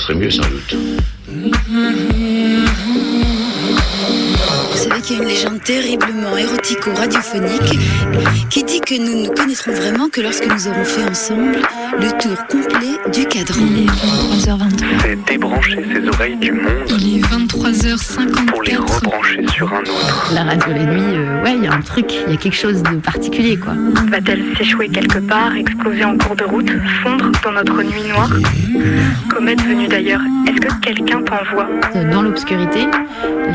serait mieux sans doute. Vous savez qu'il y a une légende terriblement érotico-radiophonique qui dit que nous ne connaîtrons vraiment que lorsque nous aurons fait ensemble le tour complet du cadran. Il est 23h23. C'est débrancher ses oreilles du monde Il est 23h54. pour les rebrancher sur un autre. La radio la nuit, euh, ouais, il y a un truc, il y a quelque chose de particulier, quoi. Va-t-elle s'échouer quelque part, exploser en cours de route, fondre dans notre nuit noire Comète venue d'ailleurs, est-ce que quelqu'un t'envoie Dans l'obscurité,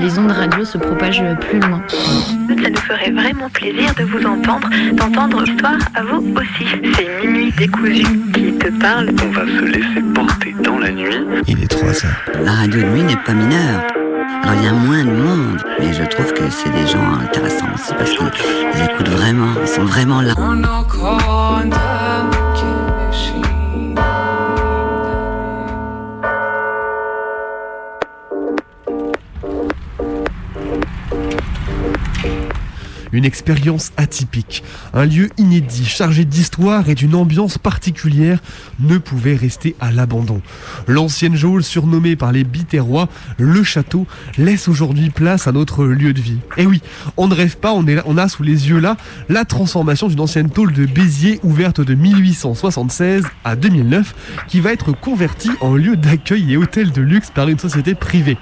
les ondes radio se propagent plus loin. Ça nous ferait vraiment plaisir de vous entendre, d'entendre l'histoire à vous aussi. C'est Minuit décousu qui te parle. On va se laisser porter dans la nuit. Il est 3 heures. La radio de nuit n'est pas mineure. Alors il y a moins de monde, mais je trouve que c'est des gens intéressants aussi parce qu'ils écoutent vraiment, ils sont vraiment là. Une expérience atypique, un lieu inédit, chargé d'histoire et d'une ambiance particulière, ne pouvait rester à l'abandon. L'ancienne geôle surnommée par les Biterrois le château laisse aujourd'hui place à notre lieu de vie. Et oui, on ne rêve pas, on, est, on a sous les yeux là la transformation d'une ancienne tôle de Béziers ouverte de 1876 à 2009 qui va être convertie en lieu d'accueil et hôtel de luxe par une société privée.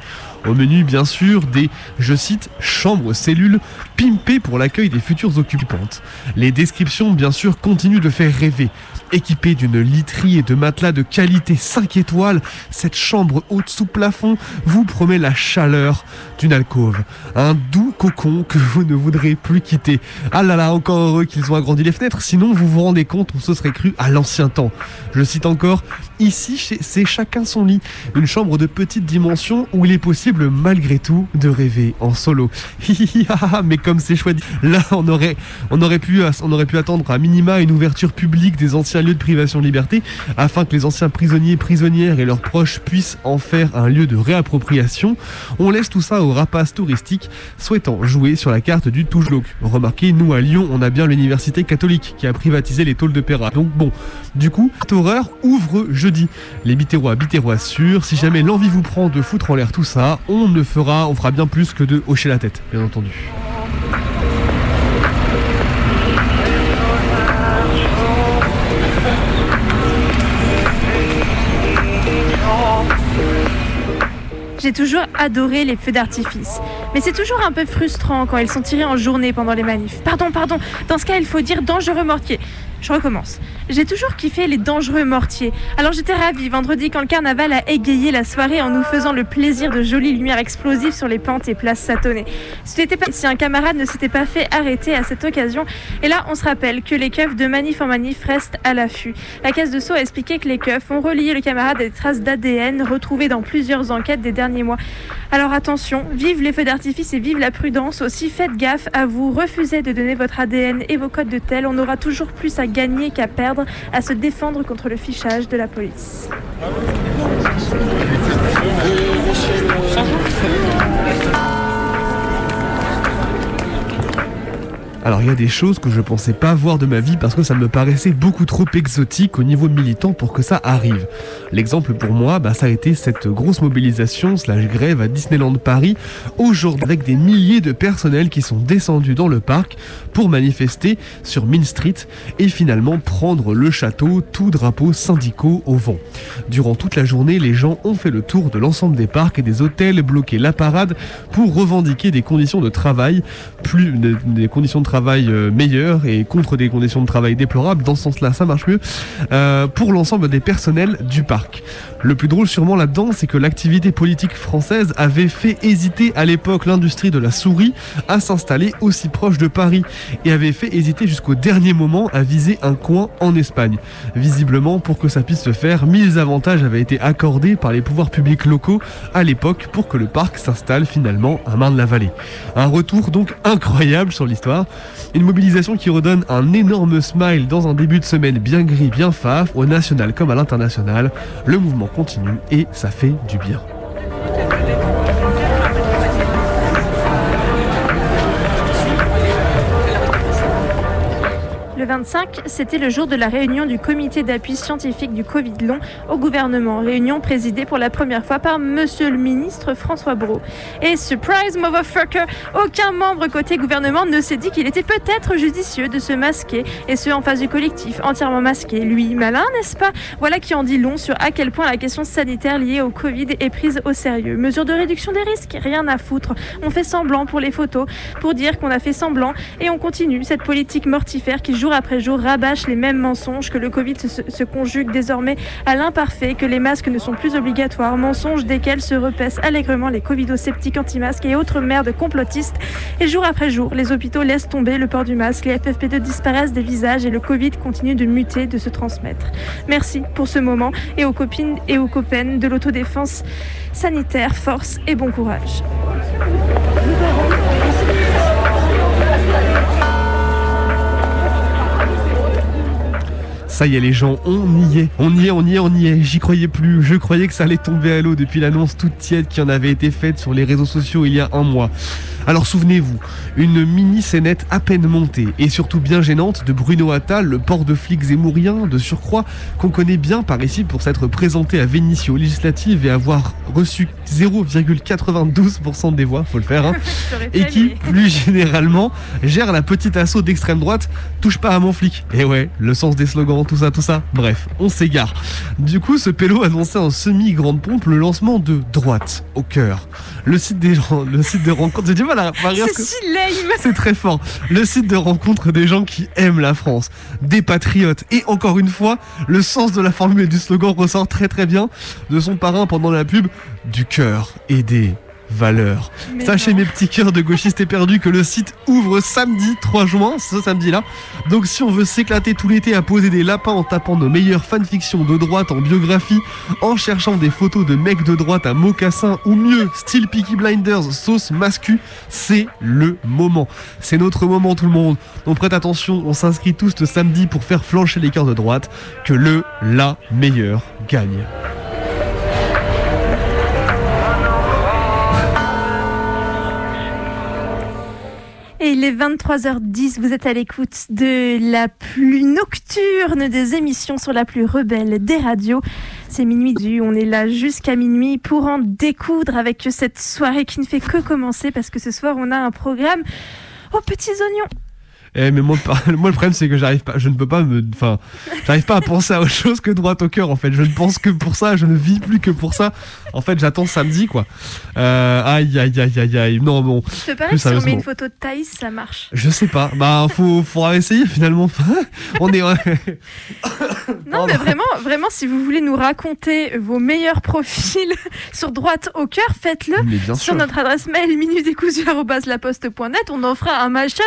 Au menu, bien sûr, des, je cite, chambres cellules pimpées pour l'accueil des futures occupantes. Les descriptions, bien sûr, continuent de faire rêver. Équipée d'une literie et de matelas de qualité 5 étoiles, cette chambre haute sous plafond vous promet la chaleur d'une alcôve. Un doux cocon que vous ne voudrez plus quitter. Ah là là, encore heureux qu'ils ont agrandi les fenêtres, sinon vous vous rendez compte, on se serait cru à l'ancien temps. Je cite encore, ici c'est chacun son lit, une chambre de petite dimension où il est possible malgré tout de rêver en solo. Mais comme c'est chouette, là on aurait, on aurait pu, on aurait pu attendre à minima une ouverture publique des anciens lieux de privation de liberté afin que les anciens prisonniers, prisonnières et leurs proches puissent en faire un lieu de réappropriation. On laisse tout ça aux rapaces touristiques souhaitant jouer sur la carte du touche-glauque. Remarquez, nous à Lyon, on a bien l'université catholique qui a privatisé les tôles de Péra. Donc bon, du coup, horreur ouvre jeudi. Les bitérois, bitérois sûrs, si jamais l'envie vous prend de foutre en l'air tout ça, on ne fera, on fera bien plus que de hocher la tête, bien entendu. J'ai toujours adoré les feux d'artifice. Mais c'est toujours un peu frustrant quand ils sont tirés en journée pendant les manifs. Pardon, pardon. Dans ce cas, il faut dire dangereux mortier. Je recommence. J'ai toujours kiffé les dangereux mortiers. Alors j'étais ravie vendredi quand le carnaval a égayé la soirée en nous faisant le plaisir de jolies lumières explosives sur les pentes et places satonnées. Ce n'était pas si un camarade ne s'était pas fait arrêter à cette occasion. Et là, on se rappelle que les keufs de manif en manif restent à l'affût. La caisse de Sceaux a expliqué que les keufs ont relié le camarade à des traces d'ADN retrouvées dans plusieurs enquêtes des derniers mois. Alors attention, vive les feux d'artifice et vive la prudence. Aussi faites gaffe à vous. Refusez de donner votre ADN et vos codes de tel. On aura toujours plus à gagner qu'à perdre, à se défendre contre le fichage de la police. Alors il y a des choses que je pensais pas voir de ma vie parce que ça me paraissait beaucoup trop exotique au niveau militant pour que ça arrive. L'exemple pour moi, bah, ça a été cette grosse mobilisation slash grève à Disneyland Paris aujourd'hui avec des milliers de personnels qui sont descendus dans le parc pour manifester sur Main Street et finalement prendre le château, tout drapeau syndicaux au vent. Durant toute la journée, les gens ont fait le tour de l'ensemble des parcs et des hôtels, bloqué la parade pour revendiquer des conditions de travail plus des conditions de travail euh, meilleures et contre des conditions de travail déplorables. Dans ce sens-là, ça marche mieux euh, pour l'ensemble des personnels du parc. Le plus drôle sûrement là-dedans, c'est que l'activité politique française avait fait hésiter à l'époque l'industrie de la souris à s'installer aussi proche de Paris et avait fait hésiter jusqu'au dernier moment à viser un coin en Espagne. Visiblement, pour que ça puisse se faire, mille avantages avaient été accordés par les pouvoirs publics locaux à l'époque pour que le parc s'installe finalement à Marne-la-Vallée. Un retour donc incroyable sur l'histoire, une mobilisation qui redonne un énorme smile dans un début de semaine bien gris, bien faf, au national comme à l'international. Le mouvement continue et ça fait du bien. Le 25, c'était le jour de la réunion du comité d'appui scientifique du Covid long au gouvernement. Réunion présidée pour la première fois par monsieur le ministre François Brault. Et surprise motherfucker, aucun membre côté gouvernement ne s'est dit qu'il était peut-être judicieux de se masquer et ce en face du collectif entièrement masqué. Lui, malin, n'est-ce pas? Voilà qui en dit long sur à quel point la question sanitaire liée au Covid est prise au sérieux. Mesure de réduction des risques, rien à foutre. On fait semblant pour les photos, pour dire qu'on a fait semblant et on continue cette politique mortifère qui jour après jour rabâche les mêmes mensonges, que le Covid se, conjugue désormais à l'imparfait, que les masques ne sont plus obligatoires, mensonges desquels se repaissent allègrement les covido-sceptiques anti-masques et autres merdes complotistes. Et jour après jour, les hôpitaux laissent tomber le port du masque, les FFP2 disparaissent des visages et le Covid continue de muter, de se transmettre. Merci pour ce moment et aux copines et aux copains de l'autodéfense sanitaire, force et bon courage. Ça y est les gens, on y est, on y est, on y est, on y est. J'y croyais plus, je croyais que ça allait tomber à l'eau depuis l'annonce toute tiède qui en avait été faite sur les réseaux sociaux il y a un mois. Alors souvenez-vous, une mini scénette à peine montée et surtout bien gênante de Bruno Attal, le port de flic zémourien de surcroît, qu'on connaît bien par ici pour s'être présenté à Vénitie aux législatives et avoir reçu 0,92% des voix, faut le faire, hein, et qui, plus généralement, gère la petite assaut d'extrême droite, touche pas à mon flic. Et ouais, le sens des slogans, tout ça, tout ça. Bref, on s'égare. Du coup, ce pélo annonçait en semi-grande pompe le lancement de Droite au cœur. Le site des gens, le site de rencontre. J'ai du C'est si lame c'est très fort. Le site de rencontre des gens qui aiment la France, des patriotes. Et encore une fois, le sens de la formule et du slogan ressort très très bien de son parrain pendant la pub du cœur et des valeurs. Mais Sachez non. mes petits cœurs de gauchistes éperdus que le site ouvre samedi 3 juin, ce samedi-là. Donc si on veut s'éclater tout l'été à poser des lapins en tapant nos meilleures fanfictions de droite en biographie, en cherchant des photos de mecs de droite à mocassin ou mieux, style Peaky Blinders, sauce mascu, c'est le moment. C'est notre moment tout le monde. Donc prête attention, on s'inscrit tous ce samedi pour faire flancher les cœurs de droite, que le, la meilleure gagne. Et il est 23h10, vous êtes à l'écoute de la plus nocturne des émissions sur la plus rebelle des radios. C'est minuit du, on est là jusqu'à minuit pour en découdre avec cette soirée qui ne fait que commencer parce que ce soir on a un programme aux petits oignons. Eh mais moi, moi le problème c'est que j'arrive pas, je ne peux pas me, enfin, j'arrive pas à penser à autre chose que droite au cœur en fait. Je ne pense que pour ça, je ne vis plus que pour ça. En fait, j'attends samedi quoi. Euh, aïe aïe aïe aïe aïe. Non bon, Je te parie si on met une photo de Thaïs, ça marche. je sais pas. Bah faut, faudra essayer finalement. on est. Non, mais vraiment, vraiment, si vous voulez nous raconter vos meilleurs profils sur droite au cœur, faites-le. Sur sûr. notre adresse mail minutdécousu@laposte.net, on en fera un mashup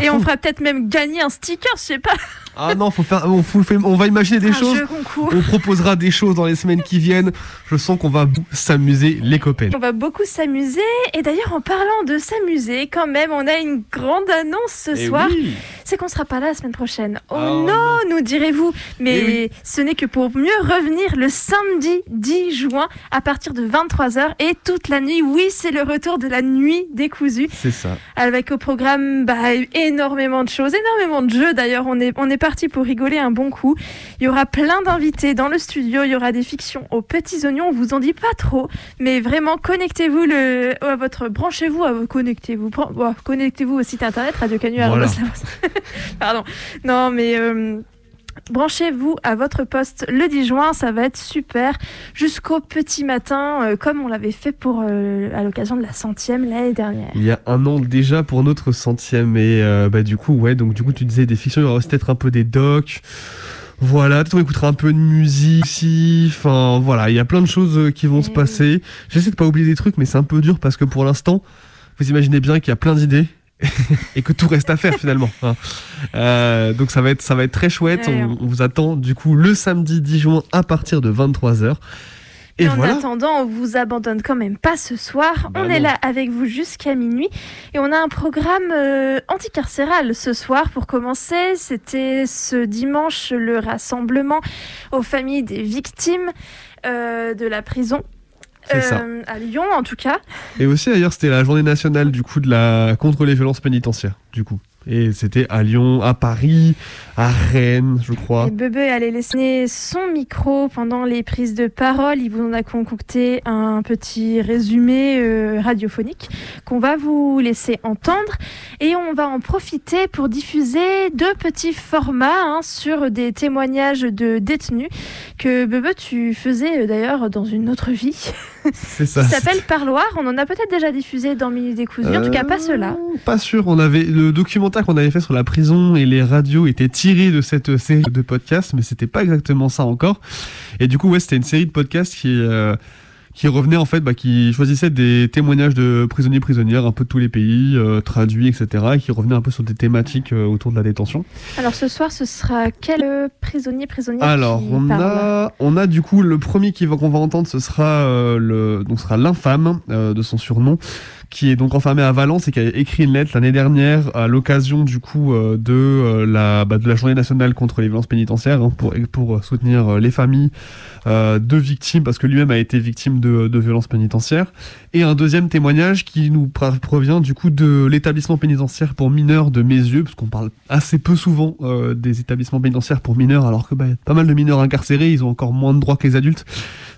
et on fera peut-être même gagner un sticker, je sais pas. Ah non, faut faire, on, faut- on va imaginer des un choses. jeu. On proposera des choses dans les semaines qui viennent. Je sens qu'on va s'amuser les copains. On va beaucoup s'amuser et d'ailleurs en parlant de s'amuser, quand même, on a une grande annonce ce Eh soir. oui. C'est qu'on sera pas là la semaine prochaine. Oh, Oh non, nous direz-vous. Mais Eh oui. ce n'est que pour mieux revenir le samedi 10 juin à partir de 23h et toute la nuit. Oui, c'est le retour de la nuit décousue C'est ça. avec au programme bah, énormément de choses, énormément de jeux. D'ailleurs, on est, on est parti pour rigoler un bon coup. Il y aura plein d'invités dans le studio. Il y aura des fictions aux petits oignons. On vous en dit pas trop, mais vraiment connectez-vous le, à votre, branchez-vous, à, connectez-vous, bon, connectez-vous au site internet Radio Canu. Voilà. Pardon. Non, mais. euh, Branchez-vous à votre poste le 10 juin, ça va être super jusqu'au petit matin, euh, comme on l'avait fait pour euh, à l'occasion de la centième l'année dernière. Il y a un an déjà pour notre centième et euh, bah du coup ouais donc du coup tu disais des fictions, il y aura peut-être un peu des docs. Voilà, peut-être on écoutera un peu de musique aussi. Enfin voilà, il y a plein de choses qui vont se passer. J'essaie de pas oublier des trucs, mais c'est un peu dur parce que pour l'instant, vous imaginez bien qu'il y a plein d'idées et que tout reste à faire finalement. Euh, donc ça va être ça va être très chouette. On, on vous attend du coup le samedi 10 juin à partir de 23h. Et, Et en voilà. attendant, on vous abandonne quand même pas ce soir. Bah on non. est là avec vous jusqu'à minuit et on a un programme euh, anticarcéral ce soir pour commencer. C'était ce dimanche le rassemblement aux familles des victimes euh, de la prison. Euh, à Lyon en tout cas. Et aussi d'ailleurs c'était la journée nationale du coup de la contre les violences pénitentiaires du coup. Et c'était à Lyon, à Paris, à Rennes, je crois. Et Bebe allait laisser son micro pendant les prises de parole. Il vous en a concocté un petit résumé euh, radiophonique qu'on va vous laisser entendre. Et on va en profiter pour diffuser deux petits formats hein, sur des témoignages de détenus que Bebe, tu faisais euh, d'ailleurs dans une autre vie. C'est ça. S'appelle Parloir. On en a peut-être déjà diffusé dans Minute Décousu. En tout cas, pas ceux-là. Pas sûr, on avait le documentaire qu'on avait fait sur la prison et les radios était tiré de cette série de podcasts, mais c'était pas exactement ça encore. Et du coup, ouais, c'était une série de podcasts qui euh, qui revenait en fait, bah, qui choisissait des témoignages de prisonniers prisonnières un peu de tous les pays, euh, traduits, etc., et qui revenaient un peu sur des thématiques euh, autour de la détention. Alors ce soir, ce sera quel prisonnier prisonnière Alors, qui on parle a, on a du coup le premier qu'on va entendre, ce sera le, donc ce sera l'infâme de son surnom, qui est donc enfermé à Valence et qui a écrit une lettre l'année dernière à l'occasion du coup euh, de euh, la bah, de la journée nationale contre les violences pénitentiaires hein, pour pour soutenir euh, les familles de victimes parce que lui-même a été victime de, de violences pénitentiaires. Et un deuxième témoignage qui nous provient du coup de l'établissement pénitentiaire pour mineurs de Mézieux parce qu'on parle assez peu souvent des établissements pénitentiaires pour mineurs alors que bah, y a pas mal de mineurs incarcérés ils ont encore moins de droits que les adultes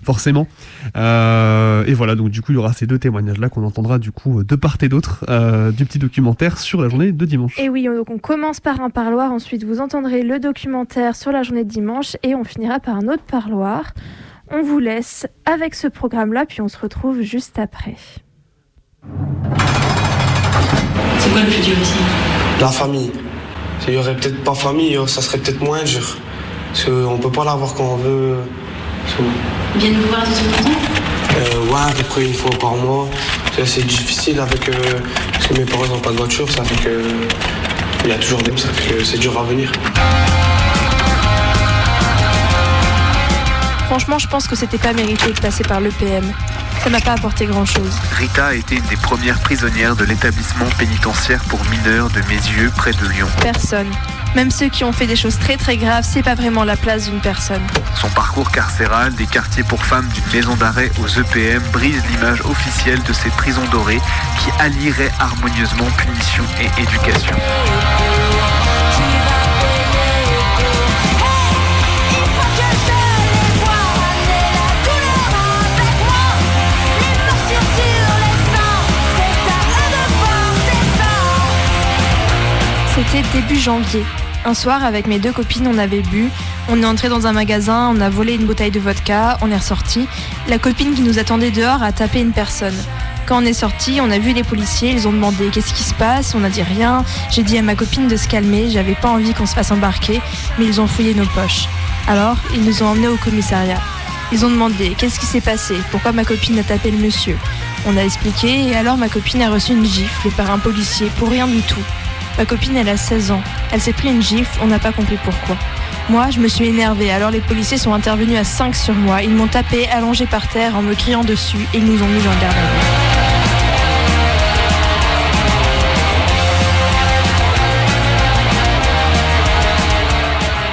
forcément. Et voilà donc du coup il y aura ces deux témoignages là qu'on entendra du coup de part et d'autre euh, du petit documentaire sur la journée de dimanche Et oui, donc on commence par un parloir, ensuite vous entendrez le documentaire sur la journée de dimanche et on finira par un autre parloir. On vous laisse avec ce programme-là, puis on se retrouve juste après. C'est quoi le plus dur ici? La famille. S'il y aurait peut-être pas famille, ça serait peut-être moins dur. Parce qu'on peut pas l'avoir quand on veut. Ils viennent vous voir de temps en temps? Euh, ouais, à peu près une fois par mois. C'est assez difficile avec. euh, parce que mes parents n'ont pas de voiture, ça fait que. Il y a toujours des. Ça fait que c'est dur à venir. Franchement, je pense que c'était pas mérité de passer par l'EPM. Ça m'a pas apporté grand-chose. Rita a été une des premières prisonnières de l'établissement pénitentiaire pour mineurs de Mézieux près de Lyon. Personne. Même ceux qui ont fait des choses très très graves, c'est pas vraiment la place d'une personne. Son parcours carcéral des quartiers pour femmes d'une maison d'arrêt aux EPM brise l'image officielle de ces prisons dorées qui allieraient harmonieusement punition et éducation. C'était début janvier. Un soir, avec mes deux copines, on avait bu. On est entré dans un magasin, on a volé une bouteille de vodka, on est ressorti. La copine qui nous attendait dehors a tapé une personne. Quand on est sorti, on a vu les policiers, ils ont demandé qu'est-ce qui se passe, on a dit rien. J'ai dit à ma copine de se calmer, j'avais pas envie qu'on se fasse embarquer, mais ils ont fouillé nos poches. Alors, ils nous ont emmenés au commissariat. Ils ont demandé qu'est-ce qui s'est passé, pourquoi ma copine a tapé le monsieur? On a expliqué et alors ma copine a reçu une gifle par un policier pour rien du tout. Ma copine, elle a 16 ans. Elle s'est pris une gifle, on n'a pas compris pourquoi. Moi, je me suis énervée, alors les policiers sont intervenus à 5 sur moi. Ils m'ont tapé, allongé par terre, en me criant dessus, et ils nous ont mis en garde à vue.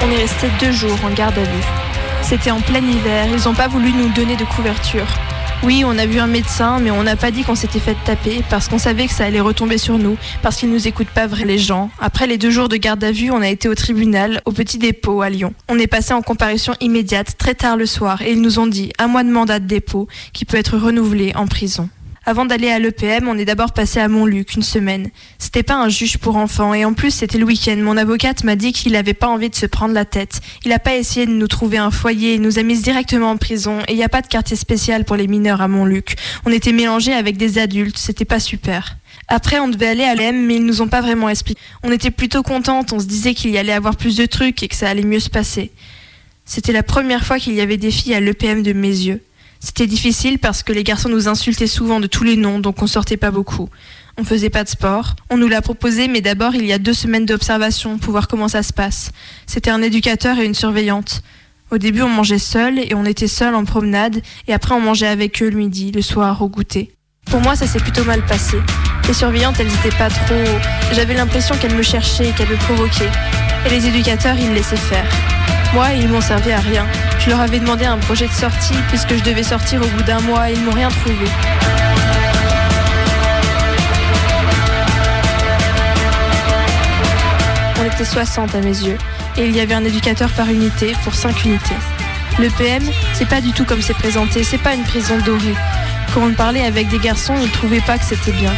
On est resté deux jours en garde à vue. C'était en plein hiver, ils n'ont pas voulu nous donner de couverture. Oui, on a vu un médecin, mais on n'a pas dit qu'on s'était fait taper parce qu'on savait que ça allait retomber sur nous, parce qu'ils nous écoutent pas vrai les gens. Après les deux jours de garde à vue, on a été au tribunal, au petit dépôt à Lyon. On est passé en comparution immédiate très tard le soir et ils nous ont dit un mois de mandat de dépôt qui peut être renouvelé en prison. Avant d'aller à l'EPM, on est d'abord passé à Montluc une semaine. C'était pas un juge pour enfants et en plus c'était le week-end. Mon avocate m'a dit qu'il avait pas envie de se prendre la tête. Il a pas essayé de nous trouver un foyer, il nous a mis directement en prison et il n'y a pas de quartier spécial pour les mineurs à Montluc. On était mélangés avec des adultes, c'était pas super. Après, on devait aller à l'EM, mais ils nous ont pas vraiment expliqué. On était plutôt contentes, on se disait qu'il y allait avoir plus de trucs et que ça allait mieux se passer. C'était la première fois qu'il y avait des filles à l'EPM de mes yeux. C'était difficile parce que les garçons nous insultaient souvent de tous les noms, donc on sortait pas beaucoup. On faisait pas de sport. On nous l'a proposé, mais d'abord il y a deux semaines d'observation pour voir comment ça se passe. C'était un éducateur et une surveillante. Au début, on mangeait seul et on était seul en promenade, et après on mangeait avec eux le midi, le soir, au goûter. Pour moi, ça s'est plutôt mal passé. Les surveillantes, elles étaient pas trop. J'avais l'impression qu'elles me cherchaient, qu'elles me provoquaient. Et les éducateurs, ils laissaient faire. Moi, ils m'ont servi à rien. Je leur avais demandé un projet de sortie puisque je devais sortir au bout d'un mois et ils m'ont rien trouvé. On était 60 à mes yeux et il y avait un éducateur par unité pour 5 unités. Le PM, c'est pas du tout comme c'est présenté, c'est pas une prison dorée. Quand on parlait avec des garçons, ils trouvaient pas que c'était bien.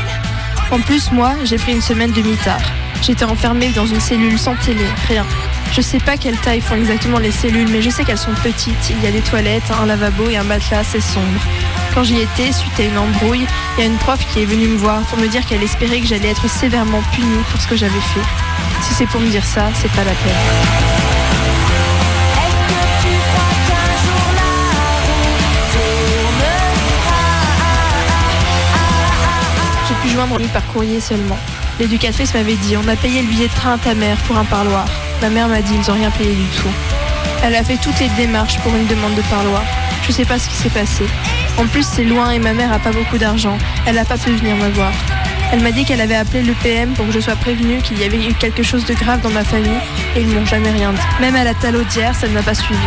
En plus, moi, j'ai pris une semaine de mitard. J'étais enfermée dans une cellule sans télé, rien. Je sais pas quelle taille font exactement les cellules, mais je sais qu'elles sont petites. Il y a des toilettes, un lavabo et un matelas assez sombre. Quand j'y étais, suite à une embrouille, il y a une prof qui est venue me voir pour me dire qu'elle espérait que j'allais être sévèrement punie pour ce que j'avais fait. Si c'est pour me dire ça, c'est pas la peine. J'ai pu joindre lui par courrier seulement. L'éducatrice m'avait dit on a payé le billet de train à ta mère pour un parloir. Ma mère m'a dit ils ont rien payé du tout. Elle a fait toutes les démarches pour une demande de parloir. Je sais pas ce qui s'est passé. En plus c'est loin et ma mère a pas beaucoup d'argent. Elle a pas pu venir me voir. Elle m'a dit qu'elle avait appelé le PM pour que je sois prévenue qu'il y avait eu quelque chose de grave dans ma famille et ils m'ont jamais rien dit. Même à la talaudière, ça ne m'a pas suivi.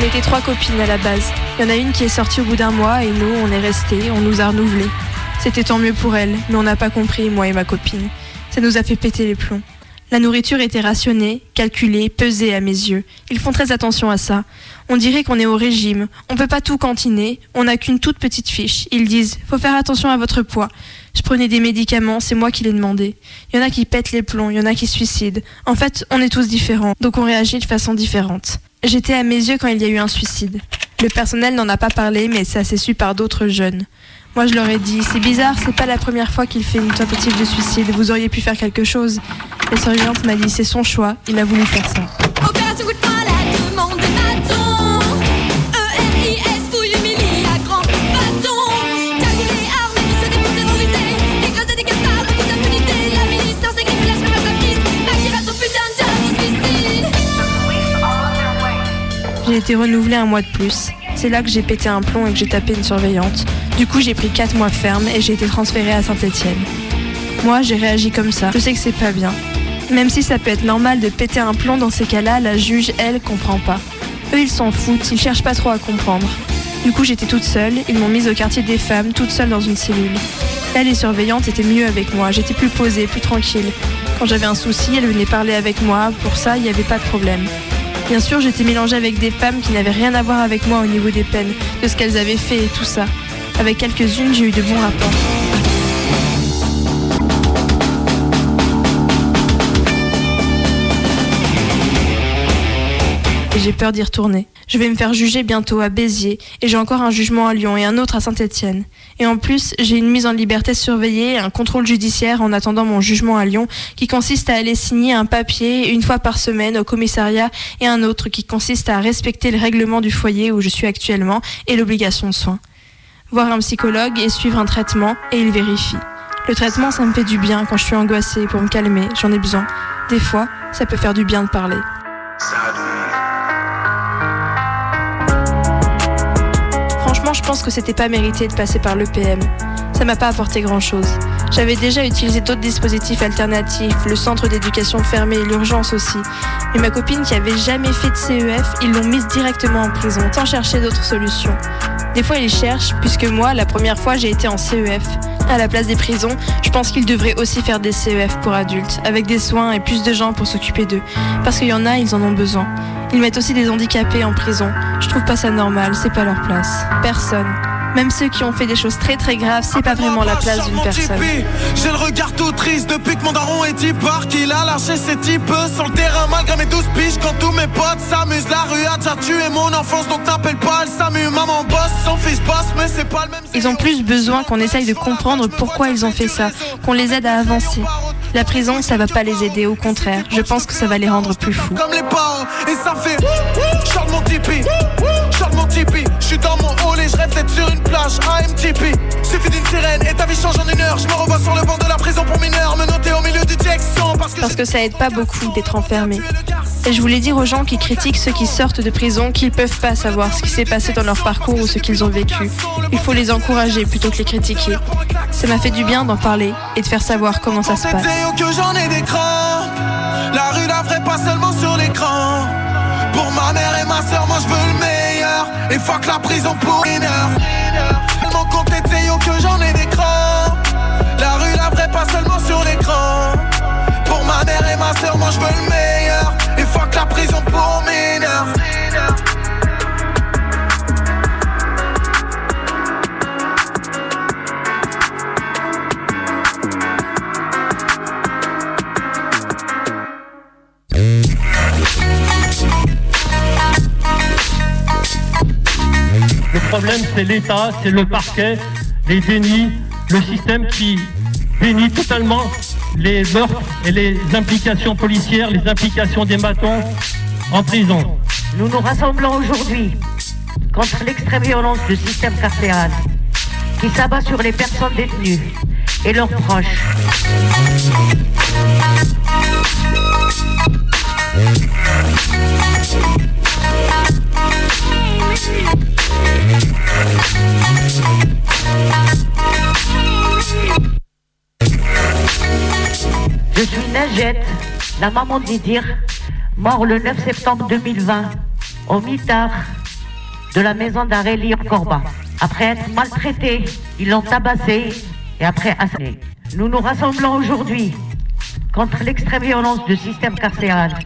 On était trois copines à la base. Il y en a une qui est sortie au bout d'un mois et nous, on est restés, on nous a renouvelés. C'était tant mieux pour elle, mais on n'a pas compris, moi et ma copine. Ça nous a fait péter les plombs. La nourriture était rationnée, calculée, pesée à mes yeux. Ils font très attention à ça. On dirait qu'on est au régime. On peut pas tout cantiner. On n'a qu'une toute petite fiche. Ils disent faut faire attention à votre poids. Je prenais des médicaments, c'est moi qui les demandé. Il y en a qui pètent les plombs, il y en a qui suicident. En fait, on est tous différents, donc on réagit de façon différente. J'étais à mes yeux quand il y a eu un suicide. Le personnel n'en a pas parlé, mais ça s'est su par d'autres jeunes. Moi, je leur ai dit, c'est bizarre, c'est pas la première fois qu'il fait une tentative de suicide, vous auriez pu faire quelque chose. La surveillante m'a dit, c'est son choix, il a voulu faire ça. Été renouvelée un mois de plus. C'est là que j'ai pété un plomb et que j'ai tapé une surveillante. Du coup, j'ai pris 4 mois ferme et j'ai été transférée à Saint-Étienne. Moi, j'ai réagi comme ça. Je sais que c'est pas bien. Même si ça peut être normal de péter un plomb dans ces cas-là, la juge, elle, comprend pas. Eux, ils s'en foutent, ils cherchent pas trop à comprendre. Du coup, j'étais toute seule, ils m'ont mise au quartier des femmes, toute seule dans une cellule. Là, les surveillantes étaient mieux avec moi, j'étais plus posée, plus tranquille. Quand j'avais un souci, elles venaient parler avec moi, pour ça, il n'y avait pas de problème. Bien sûr, j'étais mélangée avec des femmes qui n'avaient rien à voir avec moi au niveau des peines, de ce qu'elles avaient fait et tout ça. Avec quelques-unes, j'ai eu de bons rapports. Et j'ai peur d'y retourner. Je vais me faire juger bientôt à Béziers, et j'ai encore un jugement à Lyon et un autre à Saint-Étienne. Et en plus, j'ai une mise en liberté surveillée et un contrôle judiciaire en attendant mon jugement à Lyon, qui consiste à aller signer un papier une fois par semaine au commissariat, et un autre qui consiste à respecter le règlement du foyer où je suis actuellement et l'obligation de soins. Voir un psychologue et suivre un traitement, et il vérifie. Le traitement, ça me fait du bien quand je suis angoissée pour me calmer, j'en ai besoin. Des fois, ça peut faire du bien de parler. Pense que c'était pas mérité de passer par l'EPM. Ça m'a pas apporté grand chose. J'avais déjà utilisé d'autres dispositifs alternatifs, le centre d'éducation fermé l'urgence aussi. Mais ma copine qui avait jamais fait de CEF, ils l'ont mise directement en prison, sans chercher d'autres solutions. Des fois, ils cherchent, puisque moi, la première fois, j'ai été en CEF. À la place des prisons, je pense qu'ils devraient aussi faire des CEF pour adultes, avec des soins et plus de gens pour s'occuper d'eux. Parce qu'il y en a, ils en ont besoin. Ils mettent aussi des handicapés en prison. Je trouve pas ça normal, c'est pas leur place. Personne. Même ceux qui ont fait des choses très très graves, c'est pas vraiment la place d'une personne. J'ai le regard tout triste depuis que mon daron est départ Qu'il a lâché ses types sur le terrain malgré mes douze piges Quand tous mes potes s'amusent, la rue a déjà tué mon enfance Donc t'appelles pas, elle s'amuse, maman bosse, son fils bosse Mais c'est pas le même Ils ont plus besoin qu'on essaye de comprendre pourquoi ils ont fait ça, qu'on les aide à avancer. La prison, ça va pas les aider, au contraire. Je pense que ça va les rendre plus fous. comme les parents Et ça fait mon tipi Chante mon tipi Je suis dans mon hall et je rêve d'être sur une plage AMTP Suffit d'une sirène et ta vie change en une heure Je me revois sur le banc de la prison pour mineurs Me noter au milieu du Jackson Parce que Parce que ça aide pas beaucoup d'être enfermé. Et je voulais dire aux gens qui critiquent ceux qui sortent de prison qu'ils peuvent pas savoir ce qui s'est passé dans leur parcours ou ce qu'ils ont vécu. Il faut les encourager plutôt que les critiquer. Ça m'a fait du bien d'en parler et de faire savoir comment ça se passe. Que j'en ai des La rue la vraie pas seulement sur l'écran Pour ma mère et ma soeur Et fuck la prison pour une heure. Tellement compté Théo que j'en ai des crampes La rue la vraie pas seulement sur l'écran. Pour ma mère et ma soeur moi je veux le meilleur. Et fuck la prison pour mineurs problème, c'est l'État, c'est le parquet, les dénis, le système qui dénie totalement les meurtres et les implications policières, les implications des matons en prison. Nous nous rassemblons aujourd'hui contre l'extrême violence du système carcéral qui s'abat sur les personnes détenues et leurs proches. La maman d'Idir, mort le 9 septembre 2020 au mitard de la maison d'arrêt Lyon-Corba. Après être maltraité, ils l'ont tabassé et après assassiné. Nous nous rassemblons aujourd'hui contre l'extrême violence du système carcéral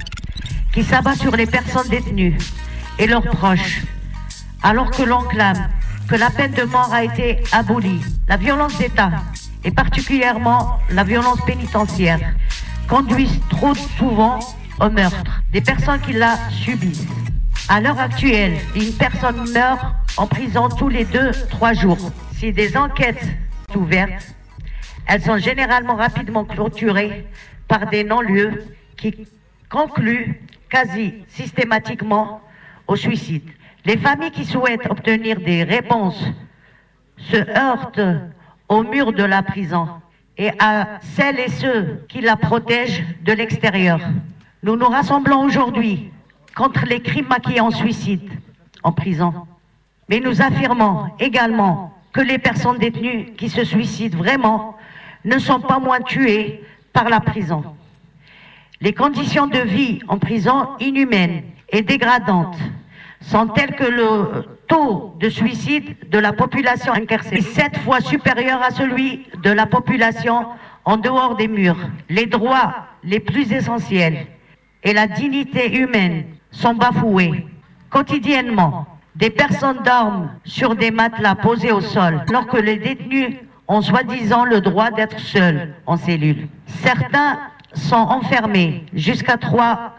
qui s'abat sur les personnes détenues et leurs proches, alors que l'on clame que la peine de mort a été abolie. La violence d'État, et particulièrement la violence pénitentiaire, conduisent trop souvent au meurtre des personnes qui la subissent. À l'heure actuelle, une personne meurt en prison tous les deux, trois jours. Si des enquêtes sont ouvertes, elles sont généralement rapidement clôturées par des non-lieux qui concluent quasi systématiquement au suicide. Les familles qui souhaitent obtenir des réponses se heurtent au mur de la prison et à celles et ceux qui la protègent de l'extérieur. Nous nous rassemblons aujourd'hui contre les crimes maquillés en suicide en prison. Mais nous affirmons également que les personnes détenues qui se suicident vraiment ne sont pas moins tuées par la prison. Les conditions de vie en prison inhumaines et dégradantes sont telles que le taux de suicide de la population incarcérée est sept fois supérieur à celui de la population en dehors des murs. Les droits les plus essentiels et la dignité humaine sont bafoués. Quotidiennement, des personnes dorment sur des matelas posés au sol, alors que les détenus ont soi-disant le droit d'être seuls en cellule. Certains sont enfermés jusqu'à trois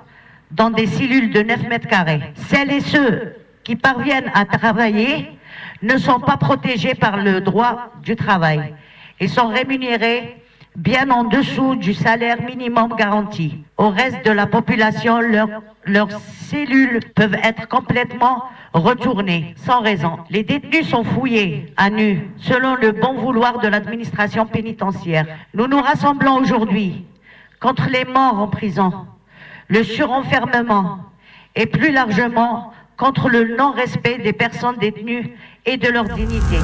dans des cellules de 9 mètres carrés. Celles et ceux qui parviennent à travailler ne sont pas protégés par le droit du travail et sont rémunérés bien en dessous du salaire minimum garanti. Au reste de la population, leur- leurs cellules peuvent être complètement retournées sans raison. Les détenus sont fouillés à nu selon le bon vouloir de l'administration pénitentiaire. Nous nous rassemblons aujourd'hui contre les morts en prison, le surenfermement et plus largement contre le non-respect des personnes détenues et de leur dignité.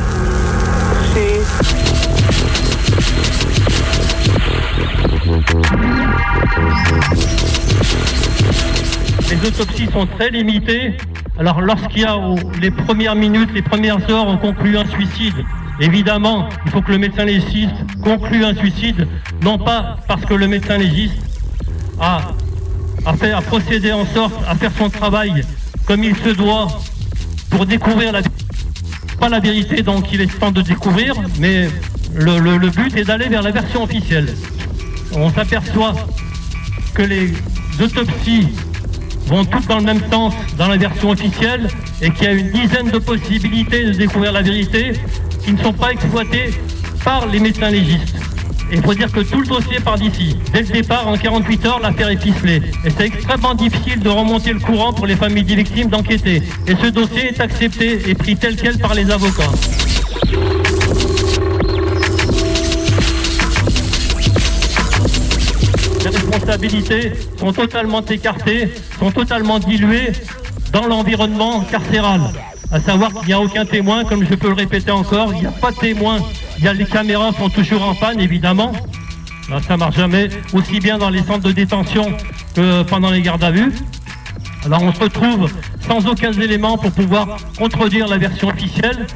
Les autopsies sont très limitées. Alors lorsqu'il y a les premières minutes, les premières heures, on conclut un suicide. Évidemment, il faut que le médecin légiste conclue un suicide, non pas parce que le médecin légiste a, a procédé en sorte à faire son travail comme il se doit pour découvrir la pas la vérité donc il est temps de découvrir, mais le, but est d'aller vers la version officielle. On s'aperçoit que les autopsies vont toutes dans le même sens dans la version officielle et qu'il y a une dizaine de possibilités de découvrir la vérité qui ne sont pas exploitées par les médecins légistes. Il faut dire que tout le dossier part d'ici. Dès le départ, en 48 heures, l'affaire est ficelée. Et c'est extrêmement difficile de remonter le courant pour les familles des victimes d'enquêter. Et ce dossier est accepté et pris tel quel par les avocats. Les responsabilités sont totalement écartées, sont totalement diluées dans l'environnement carcéral. À savoir qu'il n'y a aucun témoin, comme je peux le répéter encore, il n'y a pas de témoin. Il y a les caméras sont toujours en panne, évidemment. Là, ça marche jamais, aussi bien dans les centres de détention que pendant les gardes à vue. Alors on se retrouve sans aucun élément pour pouvoir contredire la version officielle.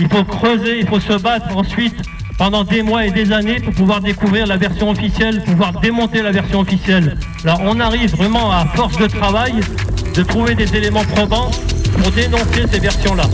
Il faut creuser, il faut se battre ensuite pendant des mois et des années pour pouvoir découvrir la version officielle, pouvoir démonter la version officielle. Là, on arrive vraiment à force de travail de trouver des éléments probants pour dénoncer ces versions-là.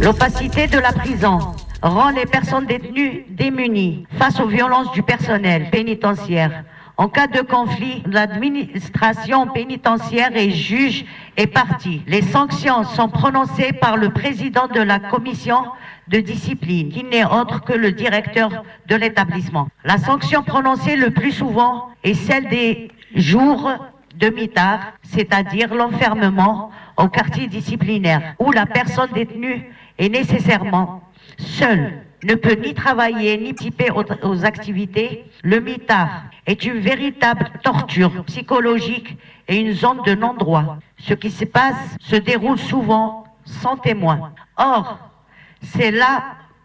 L'opacité de la prison rend les personnes détenues démunies face aux violences du personnel pénitentiaire. En cas de conflit, l'administration pénitentiaire et juge est partie. Les sanctions sont prononcées par le président de la commission de discipline, qui n'est autre que le directeur de l'établissement. La sanction prononcée le plus souvent est celle des jours de mitard, c'est-à-dire l'enfermement au quartier disciplinaire, où la personne détenue est nécessairement seule, ne peut ni travailler ni participer aux, aux activités. Le mitard est une véritable torture psychologique et une zone de non-droit. Ce qui se passe se déroule souvent sans témoin. Or, c'est là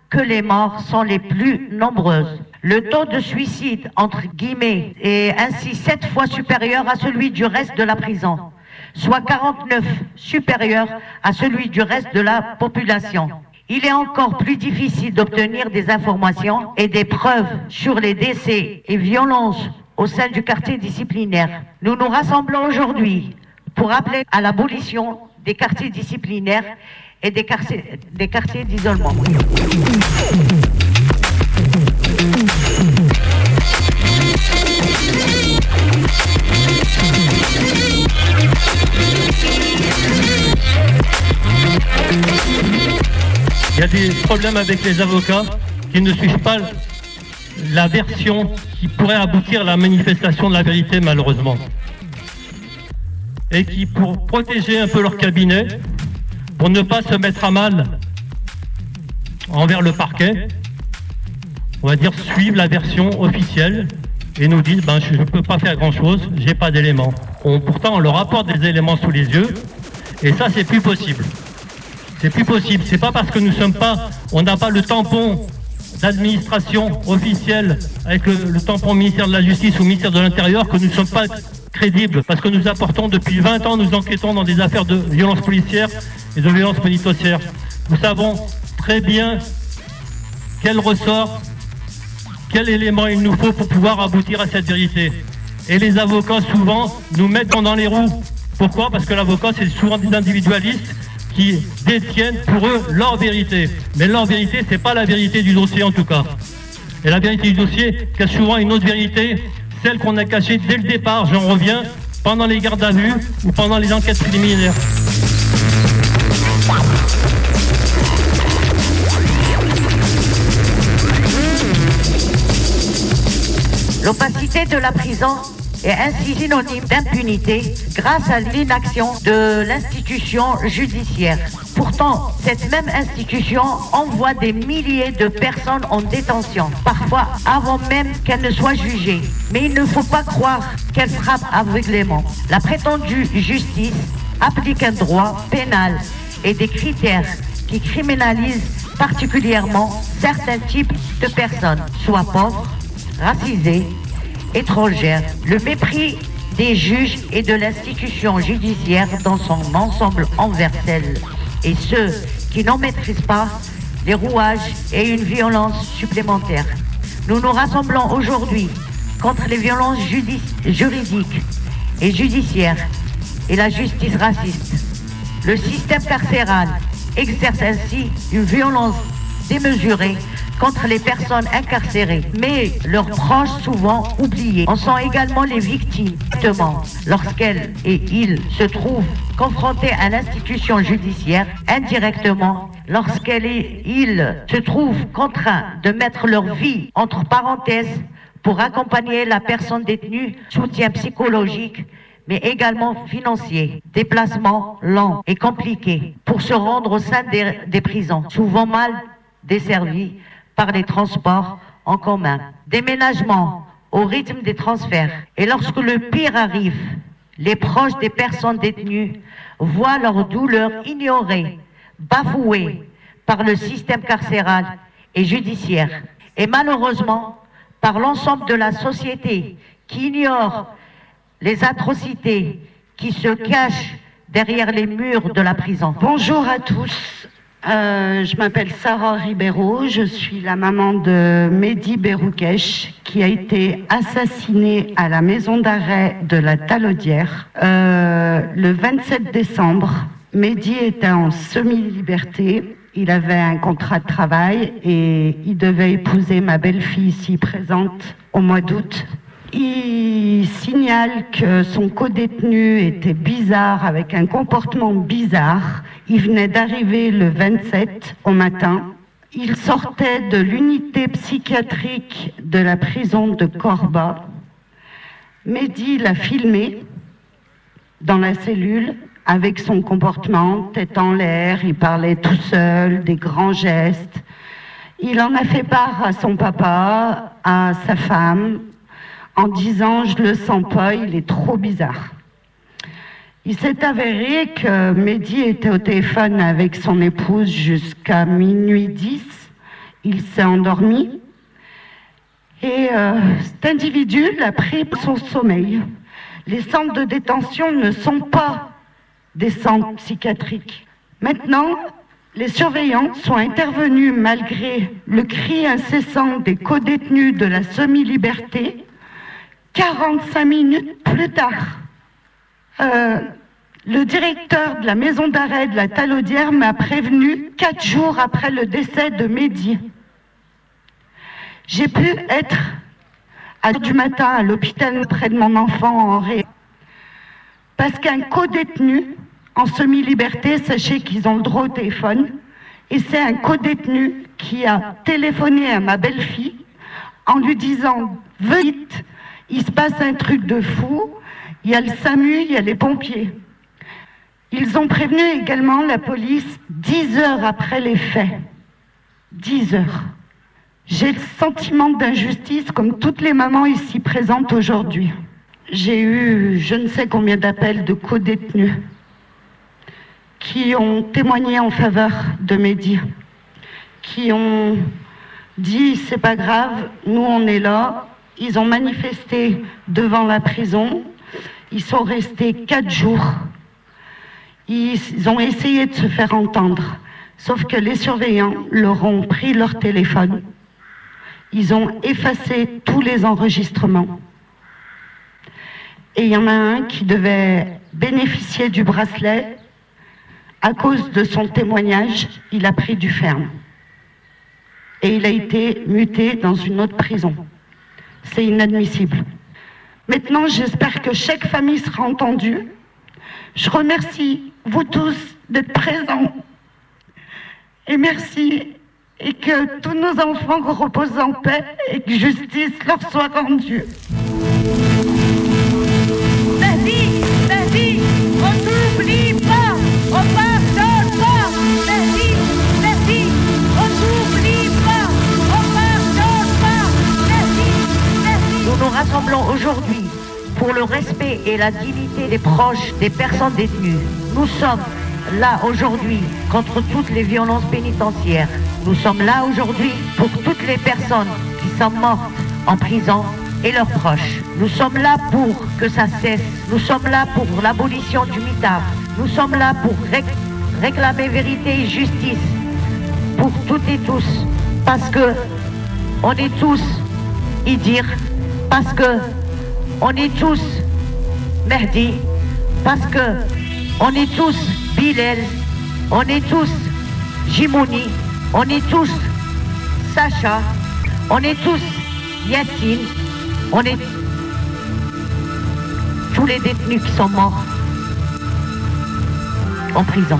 que les morts sont les plus nombreuses. Le taux de suicide, entre guillemets, est ainsi sept fois supérieur à celui du reste de la prison, soit 49 supérieur à celui du reste de la population. Il est encore plus difficile d'obtenir des informations et des preuves sur les décès et violences au sein du quartier disciplinaire. Nous nous rassemblons aujourd'hui pour appeler à l'abolition des quartiers disciplinaires et des quartiers d'isolement. Il y a des problèmes avec les avocats qui ne suivent pas la version qui pourrait aboutir à la manifestation de la vérité, malheureusement. Et qui, pour protéger un peu leur cabinet, pour ne pas se mettre à mal envers le parquet, on va dire suivent la version officielle et nous disent ben, je ne peux pas faire grand chose, j'ai pas d'éléments. Pourtant, on leur apporte des éléments sous les yeux et ça, c'est plus possible. C'est plus possible. C'est pas parce que nous sommes pas, on n'a pas le tampon d'administration officielle avec le, le tampon ministère de la Justice ou ministère de l'Intérieur que nous ne sommes pas crédibles. Parce que nous apportons depuis 20 ans, nous enquêtons dans des affaires de violence policière et de violence pénitentiaire. Nous savons très bien quel ressort, quel élément il nous faut pour pouvoir aboutir à cette vérité? Et les avocats souvent nous mettent dans les roues. Pourquoi? Parce que l'avocat, c'est souvent des individualistes qui détiennent pour eux leur vérité. Mais leur vérité, c'est pas la vérité du dossier en tout cas. Et la vérité du dossier cache souvent une autre vérité, celle qu'on a cachée dès le départ, j'en reviens, pendant les gardes à vue ou pendant les enquêtes préliminaires. L'opacité de la prison est ainsi synonyme d'impunité grâce à l'inaction de l'institution judiciaire. Pourtant, cette même institution envoie des milliers de personnes en détention, parfois avant même qu'elles ne soient jugées. Mais il ne faut pas croire qu'elle frappe aveuglément. La prétendue justice applique un droit pénal et des critères qui criminalisent particulièrement certains types de personnes, soit pauvres, racisées, étrangères. Le mépris des juges et de l'institution judiciaire dans son ensemble envers celles et ceux qui n'en maîtrisent pas les rouages et une violence supplémentaire. Nous nous rassemblons aujourd'hui contre les violences juridiques et judiciaires et la justice raciste. Le système carcéral exerce ainsi une violence démesurée contre les personnes incarcérées, mais leurs proches souvent oubliés. En sont également les victimes, lorsqu'elles et ils se trouvent confrontés à l'institution judiciaire, indirectement, lorsqu'elles et ils se trouvent contraints de mettre leur vie entre parenthèses pour accompagner la personne détenue, soutien psychologique, mais également financier, déplacement lent et compliqué pour se rendre au sein des prisons, souvent mal desservis par les transports en commun, déménagement au rythme des transferts. Et lorsque le pire arrive, les proches des personnes détenues voient leur douleur ignorée, bafouée par le système carcéral et judiciaire. Et malheureusement, par l'ensemble de la société qui ignore les atrocités qui se cachent derrière les murs de la prison. Bonjour à tous. Euh, je m'appelle Sarah Ribeiro, je suis la maman de Mehdi Beroukesh qui a été assassiné à la maison d'arrêt de la Talaudière euh, le 27 décembre. Mehdi était en semi-liberté, il avait un contrat de travail et il devait épouser ma belle-fille ici présente au mois d'août. Il signale que son codétenu était bizarre, avec un comportement bizarre. Il venait d'arriver le 27 au matin. Il sortait de l'unité psychiatrique de la prison de Corba. Mehdi l'a filmé dans la cellule avec son comportement, tête en l'air, il parlait tout seul, des grands gestes. Il en a fait part à son papa, à sa femme, en disant je le sens pas, il est trop bizarre. Il s'est avéré que Mehdi était au téléphone avec son épouse jusqu'à minuit 10. Il s'est endormi et euh, cet individu l'a pris pour son sommeil. Les centres de détention ne sont pas des centres psychiatriques. Maintenant, les surveillants sont intervenus malgré le cri incessant des codétenus de la semi-liberté 45 minutes plus tard, euh, le directeur de la maison d'arrêt de la Talaudière m'a prévenu quatre jours après le décès de Mehdi. J'ai pu être à du matin à l'hôpital près de mon enfant en ré. Parce qu'un co-détenu en semi-liberté, sachez qu'ils ont le droit au téléphone, et c'est un co-détenu qui a téléphoné à ma belle-fille en lui disant vite, il se passe un truc de fou, il y a le SAMU, il y a les pompiers. Ils ont prévenu également la police dix heures après les faits. Dix heures. J'ai le sentiment d'injustice comme toutes les mamans ici présentes aujourd'hui. J'ai eu je ne sais combien d'appels de co-détenus qui ont témoigné en faveur de Mehdi, qui ont dit c'est pas grave, nous on est là. Ils ont manifesté devant la prison. Ils sont restés quatre jours. Ils ont essayé de se faire entendre. Sauf que les surveillants leur ont pris leur téléphone. Ils ont effacé tous les enregistrements. Et il y en a un qui devait bénéficier du bracelet. À cause de son témoignage, il a pris du ferme. Et il a été muté dans une autre prison. C'est inadmissible. Maintenant, j'espère que chaque famille sera entendue. Je remercie vous tous d'être présents. Et merci. Et que tous nos enfants reposent en paix et que justice leur soit rendue. Nous rassemblons aujourd'hui pour le respect et la dignité des proches des personnes détenues. Nous sommes là aujourd'hui contre toutes les violences pénitentiaires. Nous sommes là aujourd'hui pour toutes les personnes qui sont mortes en prison et leurs proches. Nous sommes là pour que ça cesse. Nous sommes là pour l'abolition du mitard. Nous sommes là pour ré- réclamer vérité et justice pour toutes et tous, parce que on est tous Idir, parce que on est tous Mehdi, parce que on est tous Bilal, on est tous Jimouni, on est tous Sacha, on est tous Yassine, on est tous les détenus qui sont morts en prison.